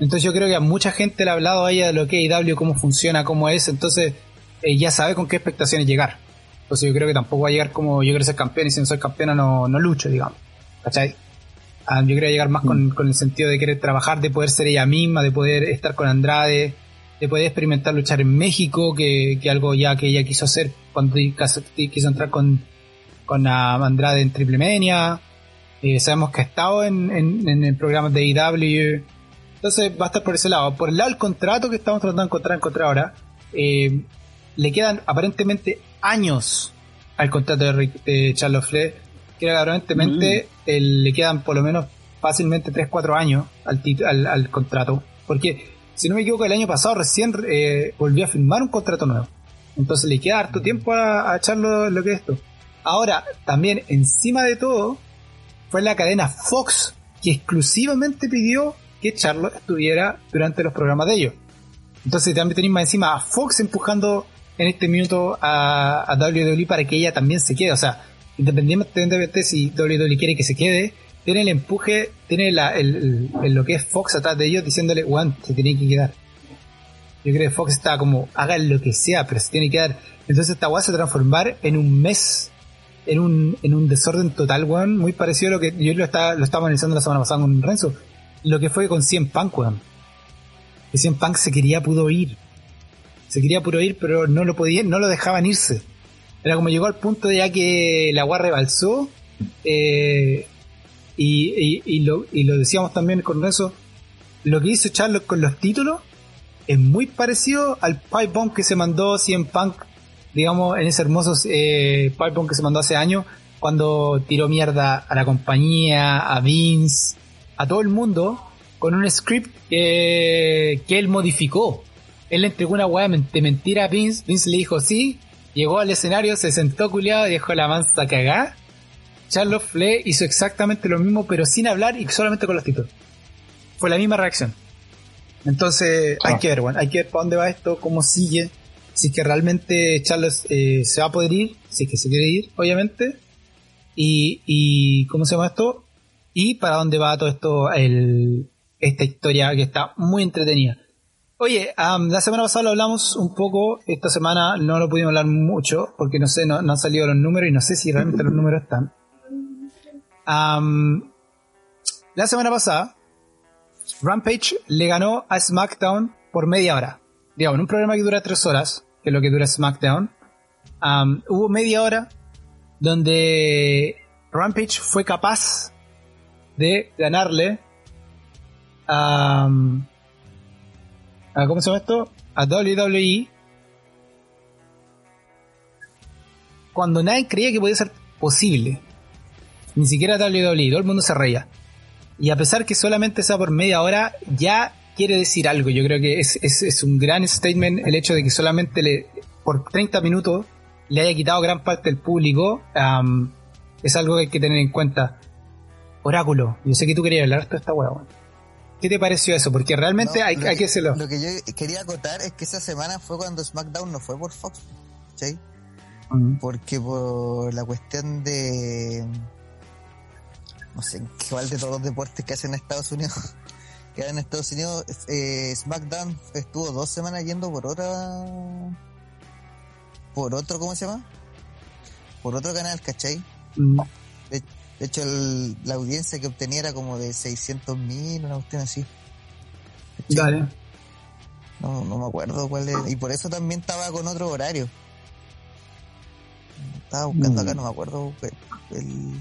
Entonces yo creo que a mucha gente le ha hablado a ella de lo que es AEW, cómo funciona, cómo es. Entonces ella sabe con qué expectaciones llegar. Entonces yo creo que tampoco va a llegar como yo quiero ser campeón y si no soy campeona no, no lucho, digamos. ¿Cachai? Ah, yo quería llegar más con, con, el sentido de querer trabajar, de poder ser ella misma, de poder estar con Andrade, de poder experimentar luchar en México, que, que algo ya que ella quiso hacer cuando quiso entrar con, con Andrade en Triple Mania. Eh, sabemos que ha estado en, en, en el programa de IW. Entonces va a estar por ese lado. Por el lado del contrato que estamos tratando de encontrar, encontrar ahora, eh, le quedan aparentemente años al contrato de, de Charles Flair, que aparentemente mm. le quedan por lo menos fácilmente 3-4 años al, al, contrato, porque si no me equivoco el año pasado recién eh, volvió a firmar un contrato nuevo, entonces le queda harto tiempo a, a Charlo lo que es esto. Ahora, también encima de todo, fue la cadena Fox que exclusivamente pidió que Charlo estuviera durante los programas de ellos. Entonces también tenéis más encima a Fox empujando en este minuto a, a WWE para que ella también se quede. O sea, independientemente de si WWE quiere que se quede, tiene el empuje, tiene la, el, lo que es Fox atrás de ellos diciéndole, Juan, se tiene que quedar. Yo creo que Fox está como, hagan lo que sea, pero se tiene que quedar. Entonces esta weá se transformar en un mes, en un, en un desorden total, weón, muy parecido a lo que yo lo estaba, lo estaba analizando la semana pasada con Renzo. Lo que fue con 100 Punk, weón. Que 100 Punk se quería, pudo ir se quería puro ir, pero no lo podían, no lo dejaban irse. Era como llegó al punto de ya que la agua rebalsó, eh, y, y, lo, y lo decíamos también con eso, lo que hizo Charlotte con los títulos es muy parecido al pipe bomb que se mandó CM Punk, digamos, en ese hermoso eh, pipe bomb que se mandó hace años, cuando tiró mierda a la compañía, a Vince, a todo el mundo, con un script que él modificó él le entregó una weá de mentira a Vince. Vince le dijo sí. Llegó al escenario, se sentó culiado y dejó la mansa cagá. Charlotte Flair hizo exactamente lo mismo, pero sin hablar y solamente con los títulos. Fue la misma reacción. Entonces, hay ah. que ver, bueno, hay que ver para dónde va esto, cómo sigue. Si es que realmente Charlotte eh, se va a poder ir, si es que se quiere ir, obviamente. Y, y ¿cómo se llama esto? Y para dónde va todo esto, el, esta historia que está muy entretenida. Oye, la semana pasada lo hablamos un poco, esta semana no lo pudimos hablar mucho, porque no sé, no, han salido los números y no sé si realmente los números están. La semana pasada, Rampage le ganó a SmackDown por media hora. Digamos, un programa que dura tres horas, que es lo que dura SmackDown, hubo media hora donde Rampage fue capaz de ganarle a a, ¿cómo se llama esto? A WWE cuando nadie creía que podía ser posible. Ni siquiera WWE, todo el mundo se reía. Y a pesar que solamente sea por media hora, ya quiere decir algo. Yo creo que es, es, un gran statement el hecho de que solamente le, por 30 minutos le haya quitado gran parte del público. es algo que hay que tener en cuenta. Oráculo, yo sé que tú querías hablar de esta hueá. ¿Qué te pareció eso? Porque realmente hay, que, hacerlo. Lo que yo quería acotar es que esa semana fue cuando SmackDown no fue por Fox, ¿sí? Porque por la cuestión de. No sé, cuál de todos los deportes que hacen en Estados Unidos. que en Estados Unidos, eh, SmackDown estuvo dos semanas yendo por otra. Por otro, ¿cómo se llama? Por otro canal, ¿cachai? De hecho, la audiencia que obtenía era como de 600 mil, una cuestión así. Dale. No, no me acuerdo cuál era. Y por eso también estaba con otro horario. Estaba buscando acá, mm. no me acuerdo el,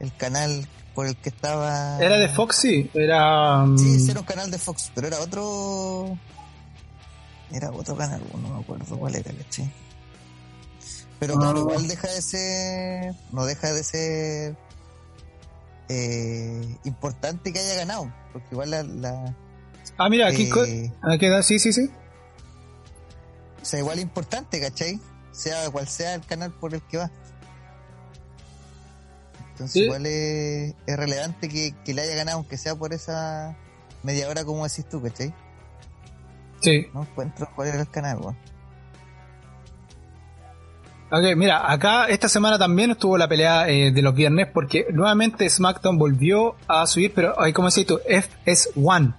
el canal por el que estaba. ¿Era de Fox? Sí, era. Um... Sí, era un canal de Fox, pero era otro. Era otro canal, no me acuerdo cuál era, ¿cachai? Pero claro, ah. igual deja de ser. No deja de ser eh, importante que haya ganado, porque igual la... ah, mira, aquí eh, queda, sí, sí, sí. O sea, igual importante, ¿cachai? Sea cual sea el canal por el que va. Entonces igual es, relevante que, le haya ganado, aunque sea por esa media hora como decís tú, ¿cachai? Sí. No encuentro cuál era el canal, weón. Ok, mira, acá esta semana también estuvo la pelea eh, de los viernes porque nuevamente SmackDown volvió a subir, pero hay como decís tú, FS1.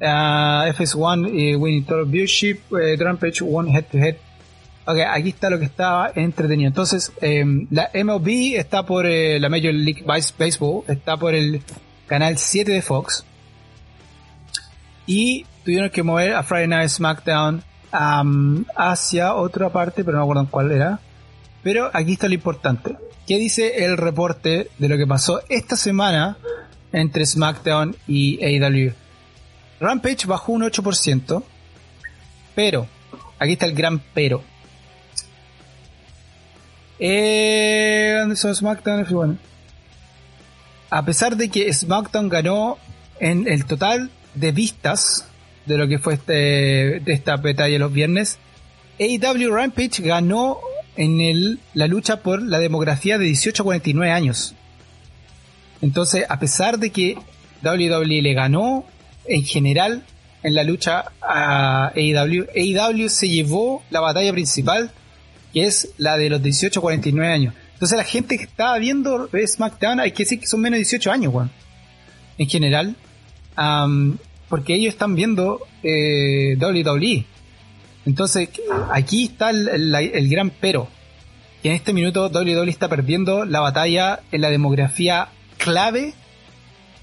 Uh, FS1 eh, winning total viewership, eh, Rampage one head to head. Ok, aquí está lo que estaba entretenido. Entonces, em, la MLB está por eh, la Major League Baseball, está por el canal 7 de Fox. Y tuvieron que mover a Friday Night SmackDown hacia otra parte, pero no me acuerdo cuál era. Pero aquí está lo importante. ¿Qué dice el reporte de lo que pasó esta semana entre SmackDown y AEW? Rampage bajó un 8%, pero, aquí está el gran pero. Eh, ¿Dónde son SmackDown? A pesar de que SmackDown ganó en el total de vistas de lo que fue este, de esta batalla los viernes, AEW Rampage ganó en el, la lucha por la demografía de 18 a 49 años. Entonces, a pesar de que WWE le ganó en general en la lucha a AEW, AEW se llevó la batalla principal, que es la de los 18 a 49 años. Entonces, la gente que estaba viendo SmackDown, hay que decir que son menos de 18 años, weón. En general. porque ellos están viendo eh, WWE. Entonces, aquí está el, gran pero. Que en este minuto WWE está perdiendo la batalla en la demografía clave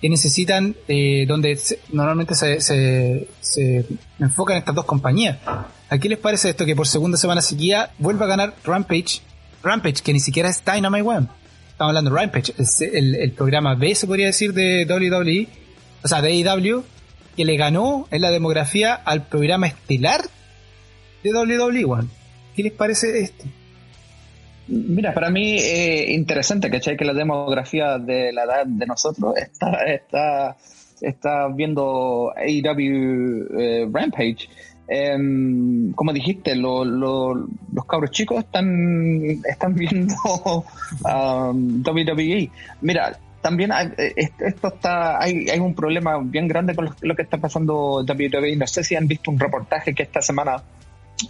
que necesitan, eh, donde normalmente se, se, enfocan estas dos compañías. ¿A qué les parece esto que por segunda semana seguida vuelva a ganar Rampage? Rampage, que ni siquiera es Dynamite One. Estamos hablando de Rampage, el, programa B, se podría decir, de WWE, o sea, de AEW, que le ganó en la demografía al programa estelar de WWE, ¿Qué les parece esto? Mira, para mí es interesante, ¿cachai? Que la demografía de la edad de nosotros está, está, está viendo AEW eh, Rampage. Em, como dijiste, los cabros chicos están, están viendo um, WWE. Mira, también hay, eh, esto está, hay, hay un problema bien grande con lo, que está pasando WWE. No sé si han visto un reportaje que esta semana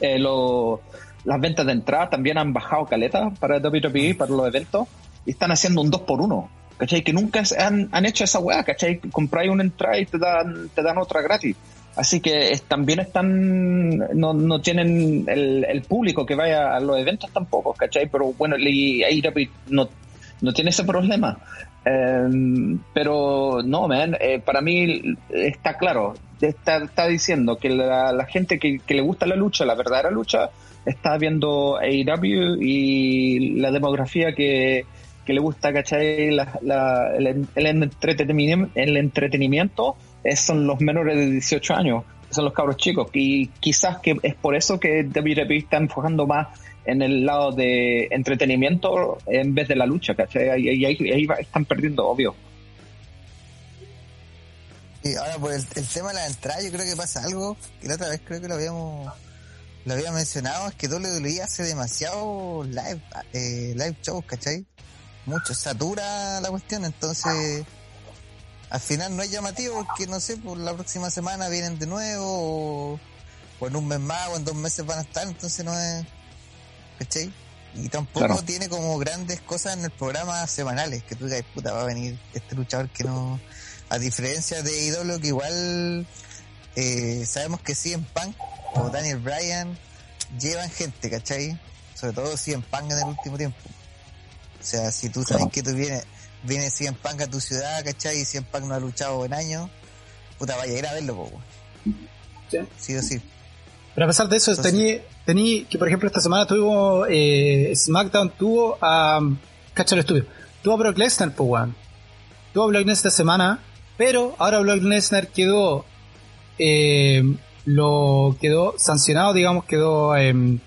eh, las ventas de entrada también han bajado caleta para WWE, para los eventos, y están haciendo un 2 por 1 ¿cachai? Que nunca han, han hecho esa weá, ¿cachai? Compráis una entrada y te dan, te dan otra gratis. Así que también están, no, no tienen el, el, público que vaya a los eventos tampoco, ¿cachai? Pero bueno, WWE no, no tiene ese problema. Em, pero no, man, eh, para mí está claro, está, está diciendo que la, gente que, le gusta la lucha, la verdadera lucha, está viendo AEW y la demografía que, le gusta, ¿cachai? el, entretenimiento, el entretenimiento son los menores de 18 años, son los cabros chicos. Y quizás que es por eso que WWE está enfocando más en el lado de entretenimiento en vez de la lucha, ¿cachai? Ahí, están perdiendo, obvio. Y ahora por el, tema de la entrada, yo creo que pasa algo que la otra vez creo que lo habíamos lo había mencionado, es que WWE hace demasiado live, eh, live shows, ¿cachai? Mucho, satura la cuestión, entonces al final no es llamativo porque no sé, por la próxima semana vienen de nuevo o en un mes más o en dos meses van a estar, entonces no es ¿cachai? Y tampoco tiene como grandes cosas en el programa semanales, que tú digas, puta, va a venir este luchador que no... A diferencia de ídolo que igual eh, sabemos que en Punk o Daniel Bryan llevan gente, ¿cachai? Sobre todo en Punk en el último tiempo. O sea, si tú sabes que tú vienes, viene en Punk a tu ciudad, ¿cachai? Y en Punk no ha luchado en años, puta, vaya a ir a verlo, po, sí. sí o sí. Pero a pesar de eso, tenía, que, por ejemplo, esta semana tuvo eh, SmackDown, tuvo a. Um, el estudio. Tuvo a Brock Lesnar, pues, weón. Tuvo a Brock Lesnar esta semana, pero ahora Brock Lesnar quedó. Eh, lo quedó sancionado, digamos, quedó. Em,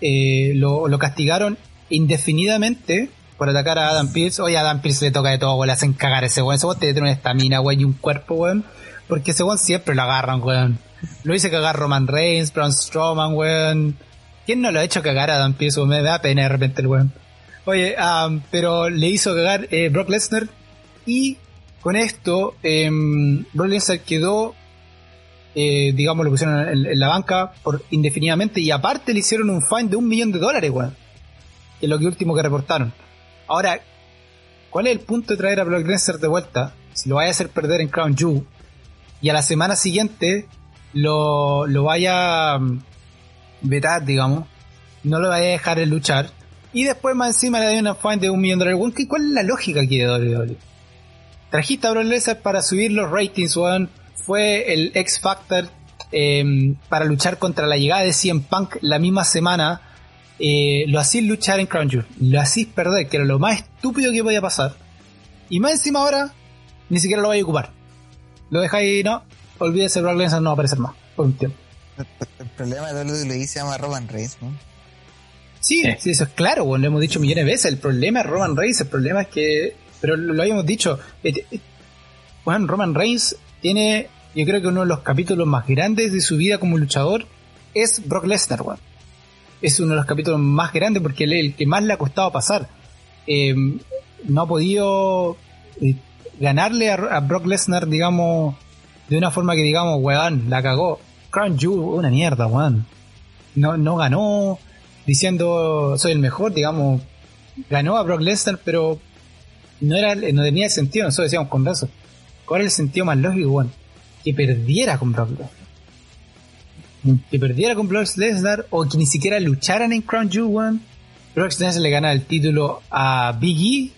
eh, lo, lo castigaron indefinidamente por atacar a Adam Pierce. Oye, a Adam Pierce le toca de todo, weón. Le hacen cagar ese weón. Ese weón tiene una estamina, weón, y un cuerpo, weón. Porque ese weón siempre lo agarran, weón. Lo hice cagar Roman Reigns, Braun Strowman, weón. ¿Quién no lo ha hecho cagar a Dan Pearce? Me da pena de repente el weón. Oye, pero le hizo cagar eh, Brock Lesnar y con esto em, Brock Lesnar quedó, eh, digamos, lo pusieron en, la banca por indefinidamente y aparte le hicieron un fine de un millón de dólares, weón. Es lo que último que reportaron. Ahora, ¿cuál es el punto de traer a Brock Lesnar de vuelta? Si lo vaya a hacer perder en Crown Jewel y a la semana siguiente lo, lo vaya a mm, vetar, digamos, no lo vaya a dejar en luchar y después más encima le da una fine de un millón de dólares. ¿Cuál es la lógica aquí de WWE? Trajiste a Brock Lesnar para subir los ratings, weón. Fue el X Factor em, para luchar contra la llegada de CM Punk la misma semana. Eh, lo hacís luchar en Crown Jewel. Lo hacís perder, que era lo más estúpido que podía pasar. Y más encima ahora, ni siquiera lo vais a ocupar. Lo dejáis, no, olvídese, Brock Lesnar no va a aparecer más por un tiempo. El, problema de WWE se llama Roman Reigns, ¿no? Sí, sí, eso es claro, bueno, lo hemos dicho millones de veces. El problema es Roman Reigns, el problema es que. Pero lo, habíamos dicho. Bueno, Roman Reigns tiene, yo creo que uno de los capítulos más grandes de su vida como luchador es Brock Lesnar, weón. Es uno de los capítulos más grandes porque es el que más le ha costado pasar. Em, no ha podido eh, ganarle a, Brock Lesnar, digamos, de una forma que digamos, weón, la cagó. Crown Jewel, una mierda, weón. No, no ganó, diciendo soy el mejor, digamos, ganó a Brock Lesnar, pero no era no tenía sentido, nosotros decíamos con razón. ¿Cuál es el sentido más lógico, bueno? Que perdiera con Brock Lesnar. Que perdiera con Brock Lesnar o que ni siquiera lucharan en Crown Jewel, Brock Lesnar le gana el título a Big E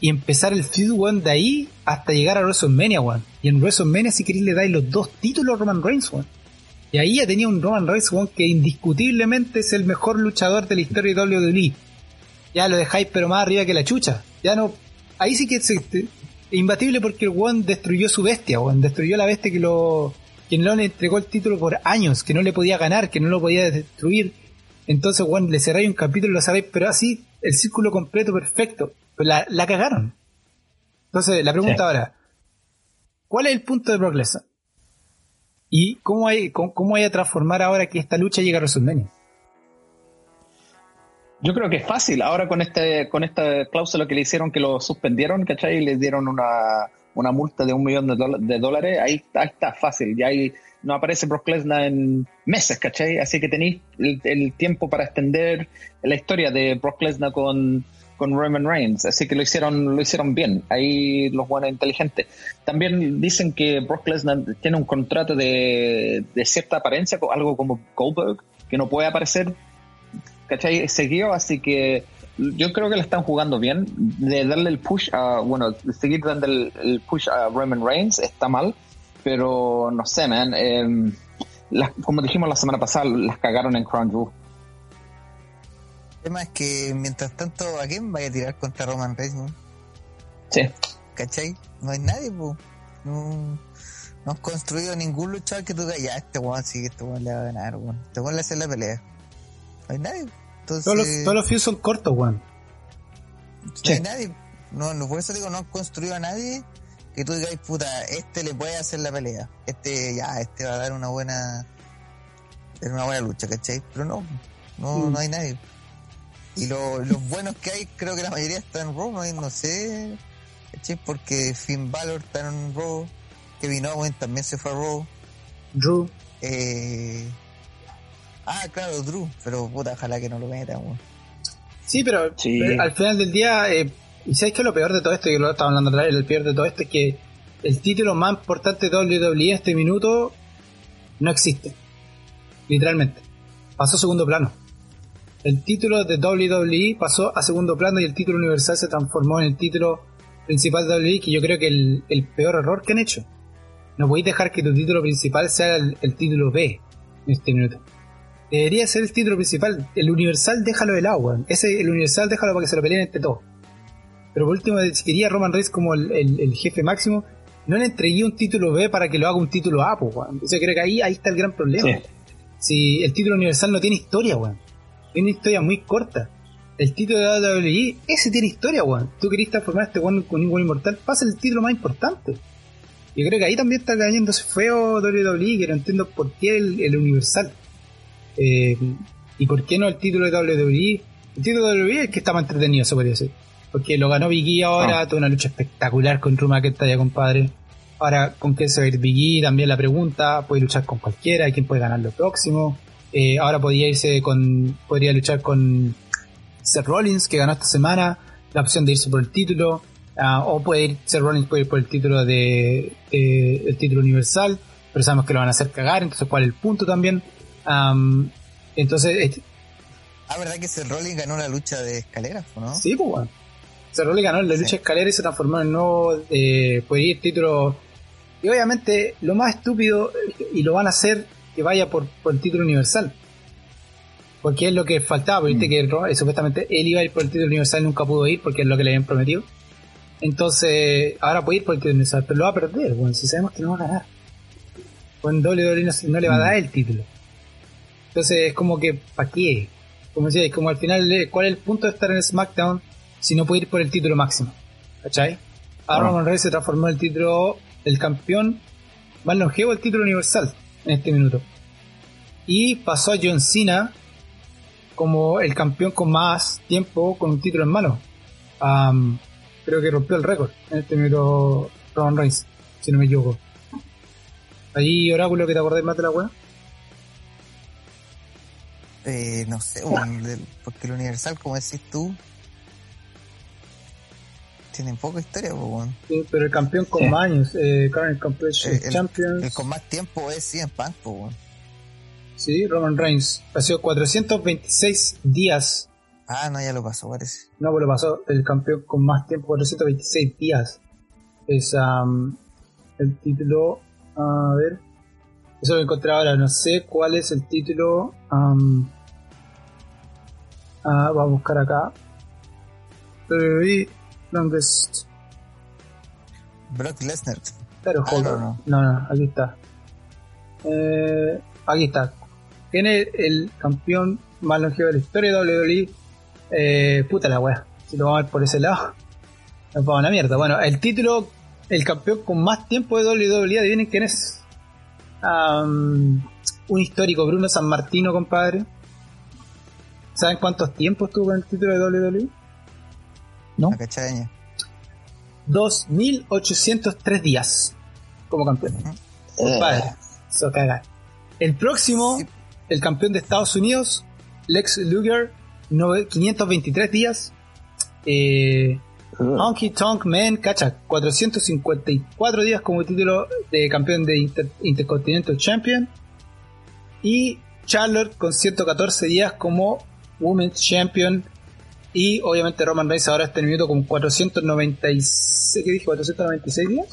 y empezar el feud, one de ahí hasta llegar a WrestleMania, one. Y en WrestleMania, si queréis, le dais los dos títulos a Roman Reigns, one. Y ahí ya tenía un Roman Reigns que indiscutiblemente es el mejor luchador de la historia de WWE. Ya lo dejáis pero más arriba que la chucha. Ya no. Ahí sí que es imbatible porque el One destruyó su bestia, One. Destruyó la bestia que lo. Quien no le entregó el título por años, que no le podía ganar, que no lo podía destruir. Entonces, One, le cerráis un capítulo, lo sabéis, pero así, el círculo completo perfecto. Pero la, la cagaron. Entonces, la pregunta ahora, ¿cuál es el punto de Brock Lesnar? ¿Y cómo hay, cómo, hay a transformar ahora que esta lucha llega a WrestleMania? Yo creo que es fácil. Ahora con este con esta cláusula que le hicieron que lo suspendieron, ¿cachai? Y le dieron una, una multa de un millón de, dólares, ahí, está fácil. Ya ahí no aparece Brock Lesnar en meses, ¿cachai? Así que tenéis el, tiempo para extender la historia de Brock Lesnar con, con Roman Reigns, así que lo hicieron, lo hicieron bien, ahí los buenos inteligentes. También dicen que Brock Lesnar tiene un contrato de, cierta apariencia, algo como Goldberg, que no puede aparecer, ¿cachai? Seguido, así que yo creo que le están jugando bien, de darle el push a, bueno, seguir dando el, push a Roman Reigns está mal, pero no sé, man, em, como dijimos la semana pasada, las cagaron en Crown Jewel tema es que mientras tanto, ¿a quién vaya a tirar contra Roman Reigns? ¿no? Sí. ¿Cachai? No hay nadie, pues. No, no has construido ningún luchador que tú digas, ya, este weón sí que este weón le va a ganar, weón. Este weón le hace la pelea. No hay nadie. Entonces, todos, los, todos los son cortos, weón. No hay nadie. No, no, por eso digo, no han construido a nadie que tú digas, puta, este le puede hacer la pelea. Este, ya, este va a dar una buena. una buena lucha, ¿cachai? Pero no, no, mm. no hay nadie. Y los buenos que hay, creo que la mayoría están en Raw, no, sé, porque Finn Balor está en Raw, Kevin Owens también se fue a Raw. Drew. Eh, ah, claro, Drew, pero puta, ojalá que no lo metan, Sí, pero, al final del día, eh, ¿y sabes que lo peor de todo esto, que lo estaba hablando atrás, el peor de todo esto es que el título más importante de WWE en este minuto no existe. Literalmente. Pasó a segundo plano el título de WWE pasó a segundo plano y el título universal se transformó en el título principal de WWE, que yo creo que el, el peor error que han hecho. No podéis dejar que tu título principal sea el, título B en este minuto. Debería ser el título principal. El universal déjalo de lado, Ese, el universal déjalo para que se lo peleen entre todos. Pero por último, si quería Roman Reigns como el, jefe máximo, no le entregué un título B para que lo haga un título A, pues, weón. Entonces creo que ahí, ahí está el gran problema. Si el título universal no tiene historia, weón tiene una historia muy corta. El título de WWE, ese tiene historia, weón. Tú querías transformar a este weón con un inmortal, pasa el título más importante. Yo creo que ahí también está cayéndose feo WWE, que no entiendo por qué el, Universal. Eh, y por qué no el título de WWE. El título de WWE es que está más entretenido, se podría decir. Porque lo ganó Biggie ahora, ah. tuvo una lucha espectacular con Ruma que está ya, compadre. Ahora, ¿con qué se va a ir Biggie? También la pregunta, puede luchar con cualquiera, quién puede ganar lo próximo. Eh, ahora podría irse con, podría luchar con Seth Rollins, que ganó esta semana, la opción de irse por el título. Ah, o puede ir, Seth Rollins puede ir por el título de, el título universal, pero sabemos que lo van a hacer cagar, entonces cuál es el punto también. Entonces, ah, ¿verdad que Seth Rollins ganó la lucha de escaleras, no? Sí, pues bueno. Seth Rollins ganó la lucha de escaleras y se transformó en nuevo, eh, puede ir título. Y obviamente, lo más estúpido, y lo van a hacer, que vaya por, por el título universal. Porque es lo que faltaba, porque viste mm. que supuestamente él iba a ir por el título universal y nunca pudo ir porque es lo que le habían prometido. Entonces, ahora puede ir por el título universal, pero lo va a perder, bueno, si sabemos que no va a ganar. Con WWE no, no le va a dar mm. el título. Entonces es como que, ¿para qué? Como decía, como al final, ¿cuál es el punto de estar en SmackDown si no puede ir por el título máximo? ¿Cachai? Ahora Roman Reigns se transformó en el título, el campeón más longevo del título universal en este minuto. Y pasó a John Cena como el campeón con más tiempo con un título en mano. creo que rompió el récord en este minuto Roman Reigns, si no me equivoco. Ahí, Oráculo, que te acordás más de la weá. Eh, no sé, porque el Universal, como decís tú, tiene poca historia, pues, Sí, pero el campeón con más años, eh, Current eh, Champions. El con más tiempo es CM Punk, pues, Sí, Roman Reigns. Pasó 426 días. Ah, no, ya lo pasó, parece. No, pues lo pasó el campeón con más tiempo, 426 días. Es el título. A ver. Eso lo encontré ahora. No sé cuál es el título. Ah, voy a buscar acá. Longest. Brock Lesnar. Claro, ah, no, no. no, aquí está. Eh, aquí está tiene el campeón más longevo de la historia de WWE. Eh, puta la wea. Si lo vamos a ver por ese lado, nos vamos a la mierda. Bueno, el título, el campeón con más tiempo de WWE, adivinen quién es. un histórico, Bruno San Martino, compadre. ¿Saben cuántos tiempos tuvo con el título de WWE? ¿No? La cachaña. 2.803 días como campeón. Eso caga. El próximo el campeón de Estados Unidos, Lex Luger, 523 días. Eh, Honky Tonk Man, cacha, 454 días como título de campeón de Intercontinental Champion. Y Charlotte con 114 días como Women's Champion. Y obviamente Roman Reigns ahora está en el minuto con 496, ¿qué dije? 496 días.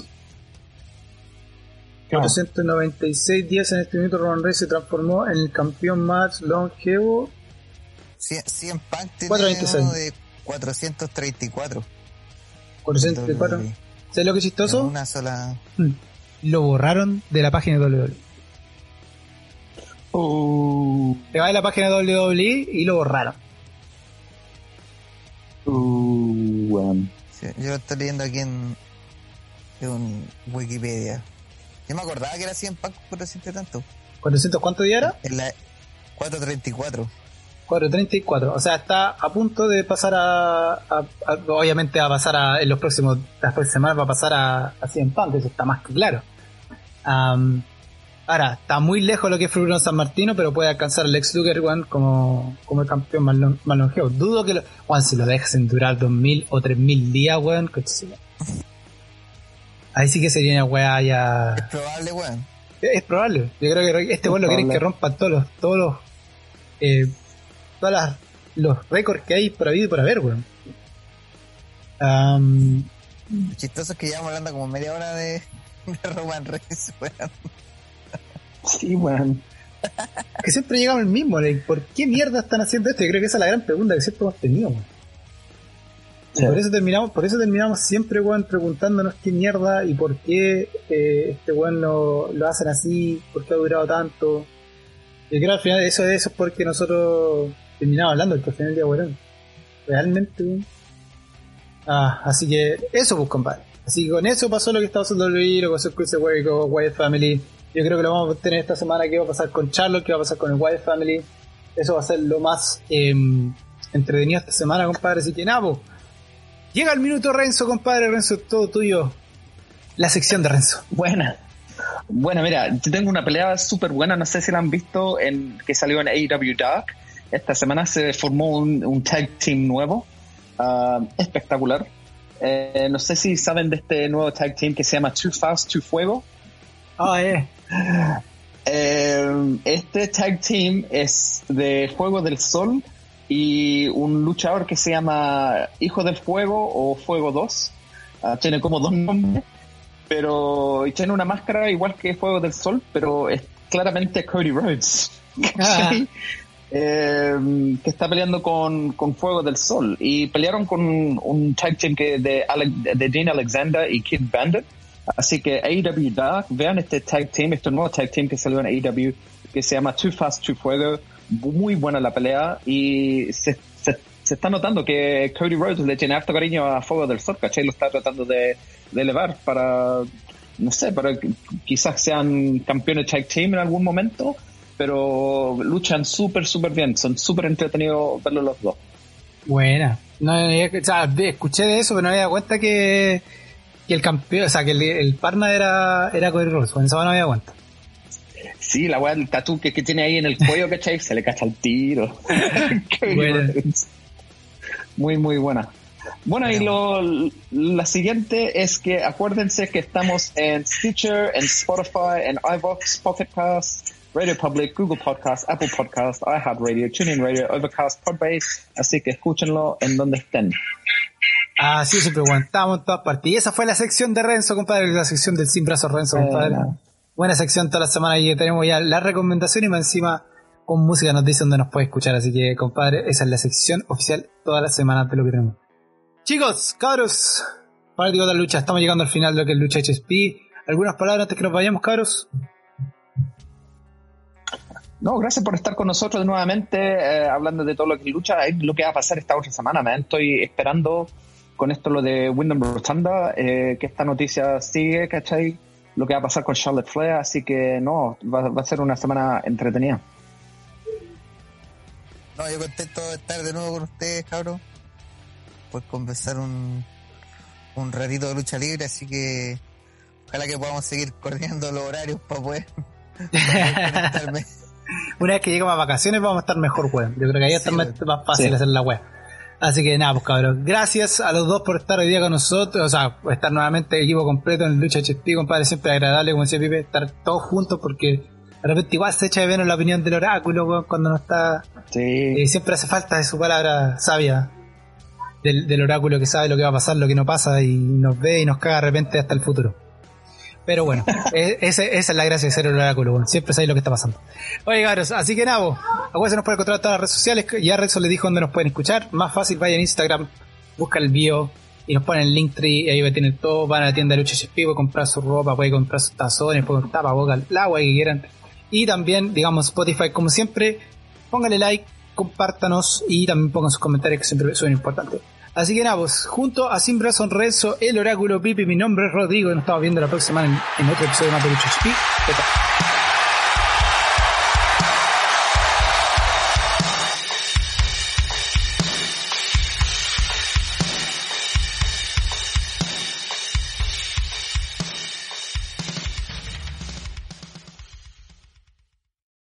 496 días en este minuto, Roman Reigns se transformó en el campeón más longevo. 100 Punk tiene de 434. 434. ¿Sabes lo que es chistoso? una sola. Mm. Lo borraron de la página de WWE. Uh. Te va a la página de WWE y lo borraron. Uh, yo lo estoy leyendo aquí en, en Wikipedia. Yo me acordaba que era 100 packs por decirte tanto. ¿400 cuánto día era? En la 434. 434, o sea, está a punto de pasar a, obviamente va a pasar a, en los próximos, las próximas semanas va a pasar a, a 100 Punk, eso está más que claro. Ahora, está muy lejos lo que es Bruno San Martino, pero puede alcanzar el ex Luger como, como el campeón más, longevo. Dudo que lo, si lo dejen durar 2000 o 3000 días, weón, Ahí sí que sería una weá ya. Es probable, weón. Es, probable. Yo creo que este weón lo quiere que rompa todos los, todos los, eh, todas las, los récords que hay por habido y por haber, weón. Um, chistoso es que llevamos hablando como media hora de, de Roman Reigns, weón. Sí, weón. que siempre llegamos al mismo, ¿por qué mierda están haciendo esto? Yo creo que esa es la gran pregunta que siempre hemos tenido, weón. Por eso terminamos, por eso terminamos siempre, weón, preguntándonos qué mierda y por qué eh, este weón lo, lo, hacen así, por qué ha durado tanto. Y creo al final eso, eso es porque nosotros terminamos hablando del final día, weón. Realmente, weón. Ah, así que eso, pues, compadre. Así que con eso pasó lo que estaba haciendo el lo que pasó ese con Wyatt Family. Yo creo que lo vamos a tener esta semana, qué va a pasar con Charlotte, qué va a pasar con el Wyatt Family. Eso va a ser lo más... Eh, entretenido esta semana, compadre. Así que nabo. Llega el minuto Renzo, compadre. Renzo, todo tuyo. La sección de Renzo. Buena. Bueno, mira, yo tengo una pelea súper buena, no sé si la han visto, en que salió en AEW Dark. Esta semana se formó un, tag team nuevo, ah, espectacular. Eh, no sé si saben de este nuevo tag team que se llama Too Fast, Too Fuego. Ah, eh. eh. Este tag team es de Fuego del Sol y un luchador que se llama Hijo del Fuego o Fuego 2. Ah, tiene como dos nombres pero tiene una máscara igual que Fuego del Sol, pero es claramente Cody Rhodes. Ah. Eh, que está peleando con, con, Fuego del Sol y pelearon con un tag team que de, de Dean Alexander y Kid Bandit así que AEW Dark vean este tag team este nuevo tag team que salió en AEW que se llama Too Fast Too Fuego muy buena la pelea y se, se, está notando que Cody Rhodes le tiene harto cariño a Fuego del Sol, ¿cachai? Lo está tratando de, de elevar para, no sé, para que quizás sean campeones tag team en algún momento, pero luchan súper, súper bien, son súper entretenidos verlos los dos. Buena. No, o sea, escuché de eso, pero no había dado cuenta que, que el campeón, o sea, que el, el partner era, era Cody Rhodes, en esa no había dado cuenta. Sí, la weá del tatu que, que, tiene ahí en el cuello, ¿cachai? Se le cacha el tiro. muy, muy buena. Bueno, y lo, la siguiente es que acuérdense que estamos en Stitcher, en Spotify, en iVoox, Pocket Cast, Radio Public, Google Podcast, Apple Podcast, iHeartRadio, TuneIn Radio, Overcast, Podbase, así que escúchenlo en donde estén. Así siempre aguantamos en todas partes. Y esa fue la sección de Renzo, compadre, la sección del Sin Brazo Renzo, compadre. Buena sección toda la semana y tenemos ya la recomendación y más encima con música nos dice dónde nos puede escuchar. Así que, compadre, esa es la sección oficial todas las semanas de lo que tenemos. Chicos, cabros, fanáticos de la lucha, estamos llegando al final de lo que es Lucha HSP. ¿Algunas palabras antes que nos vayamos, cabros? No, gracias por estar con nosotros nuevamente, eh, hablando de todo lo que lucha, es lo que va a pasar esta otra semana. Me estoy esperando con esto lo de Wyndham Rotunda, eh, que esta noticia sigue, ¿cachai? Lo que va a pasar con Charlotte Flair, así que no, va, a ser una semana entretenida. No, yo contento de estar de nuevo con ustedes, cabros por conversar un, un ratito de lucha libre, así que ojalá que podamos seguir coordinando los horarios para poder, Una vez que lleguemos a vacaciones vamos a estar mejor, weón. Yo creo que ahí está más, fácil hacer la web. Así que nada, pues cabrón. Gracias a los dos por estar hoy día con nosotros. O sea, estar nuevamente equipo completo en Lucha HSP, compadre. Siempre agradable, como decía Pipe, estar todos juntos porque de repente igual se echa de menos la opinión del oráculo, cuando no está. Sí. Eh, siempre hace falta de su palabra sabia del, oráculo que sabe lo que va a pasar, lo que no pasa y nos ve y nos caga de repente hasta el futuro. Pero bueno, esa es la gracia de ser el oráculo, siempre sabe lo que está pasando. Oye, cabros, así que nada, se nos puede encontrar en todas las redes sociales, ya Renzo les dijo dónde nos pueden escuchar, más fácil, vayan a Instagram, busca el bio y nos ponen el link tree, y ahí tener todo, van a la tienda de Lucha Ship, puede comprar su ropa, puede comprar sus tazones, puede comprar boca, el agua que quieran. Y también, digamos, Spotify, como siempre, pónganle like, compártanos y también pongan sus comentarios que siempre son importantes. Así que nada, pues, junto a Sin Brazo Rezo, el Oráculo Pipi, mi nombre es Rodrigo y nos estamos viendo la próxima semana en, otro episodio de Lucha HP.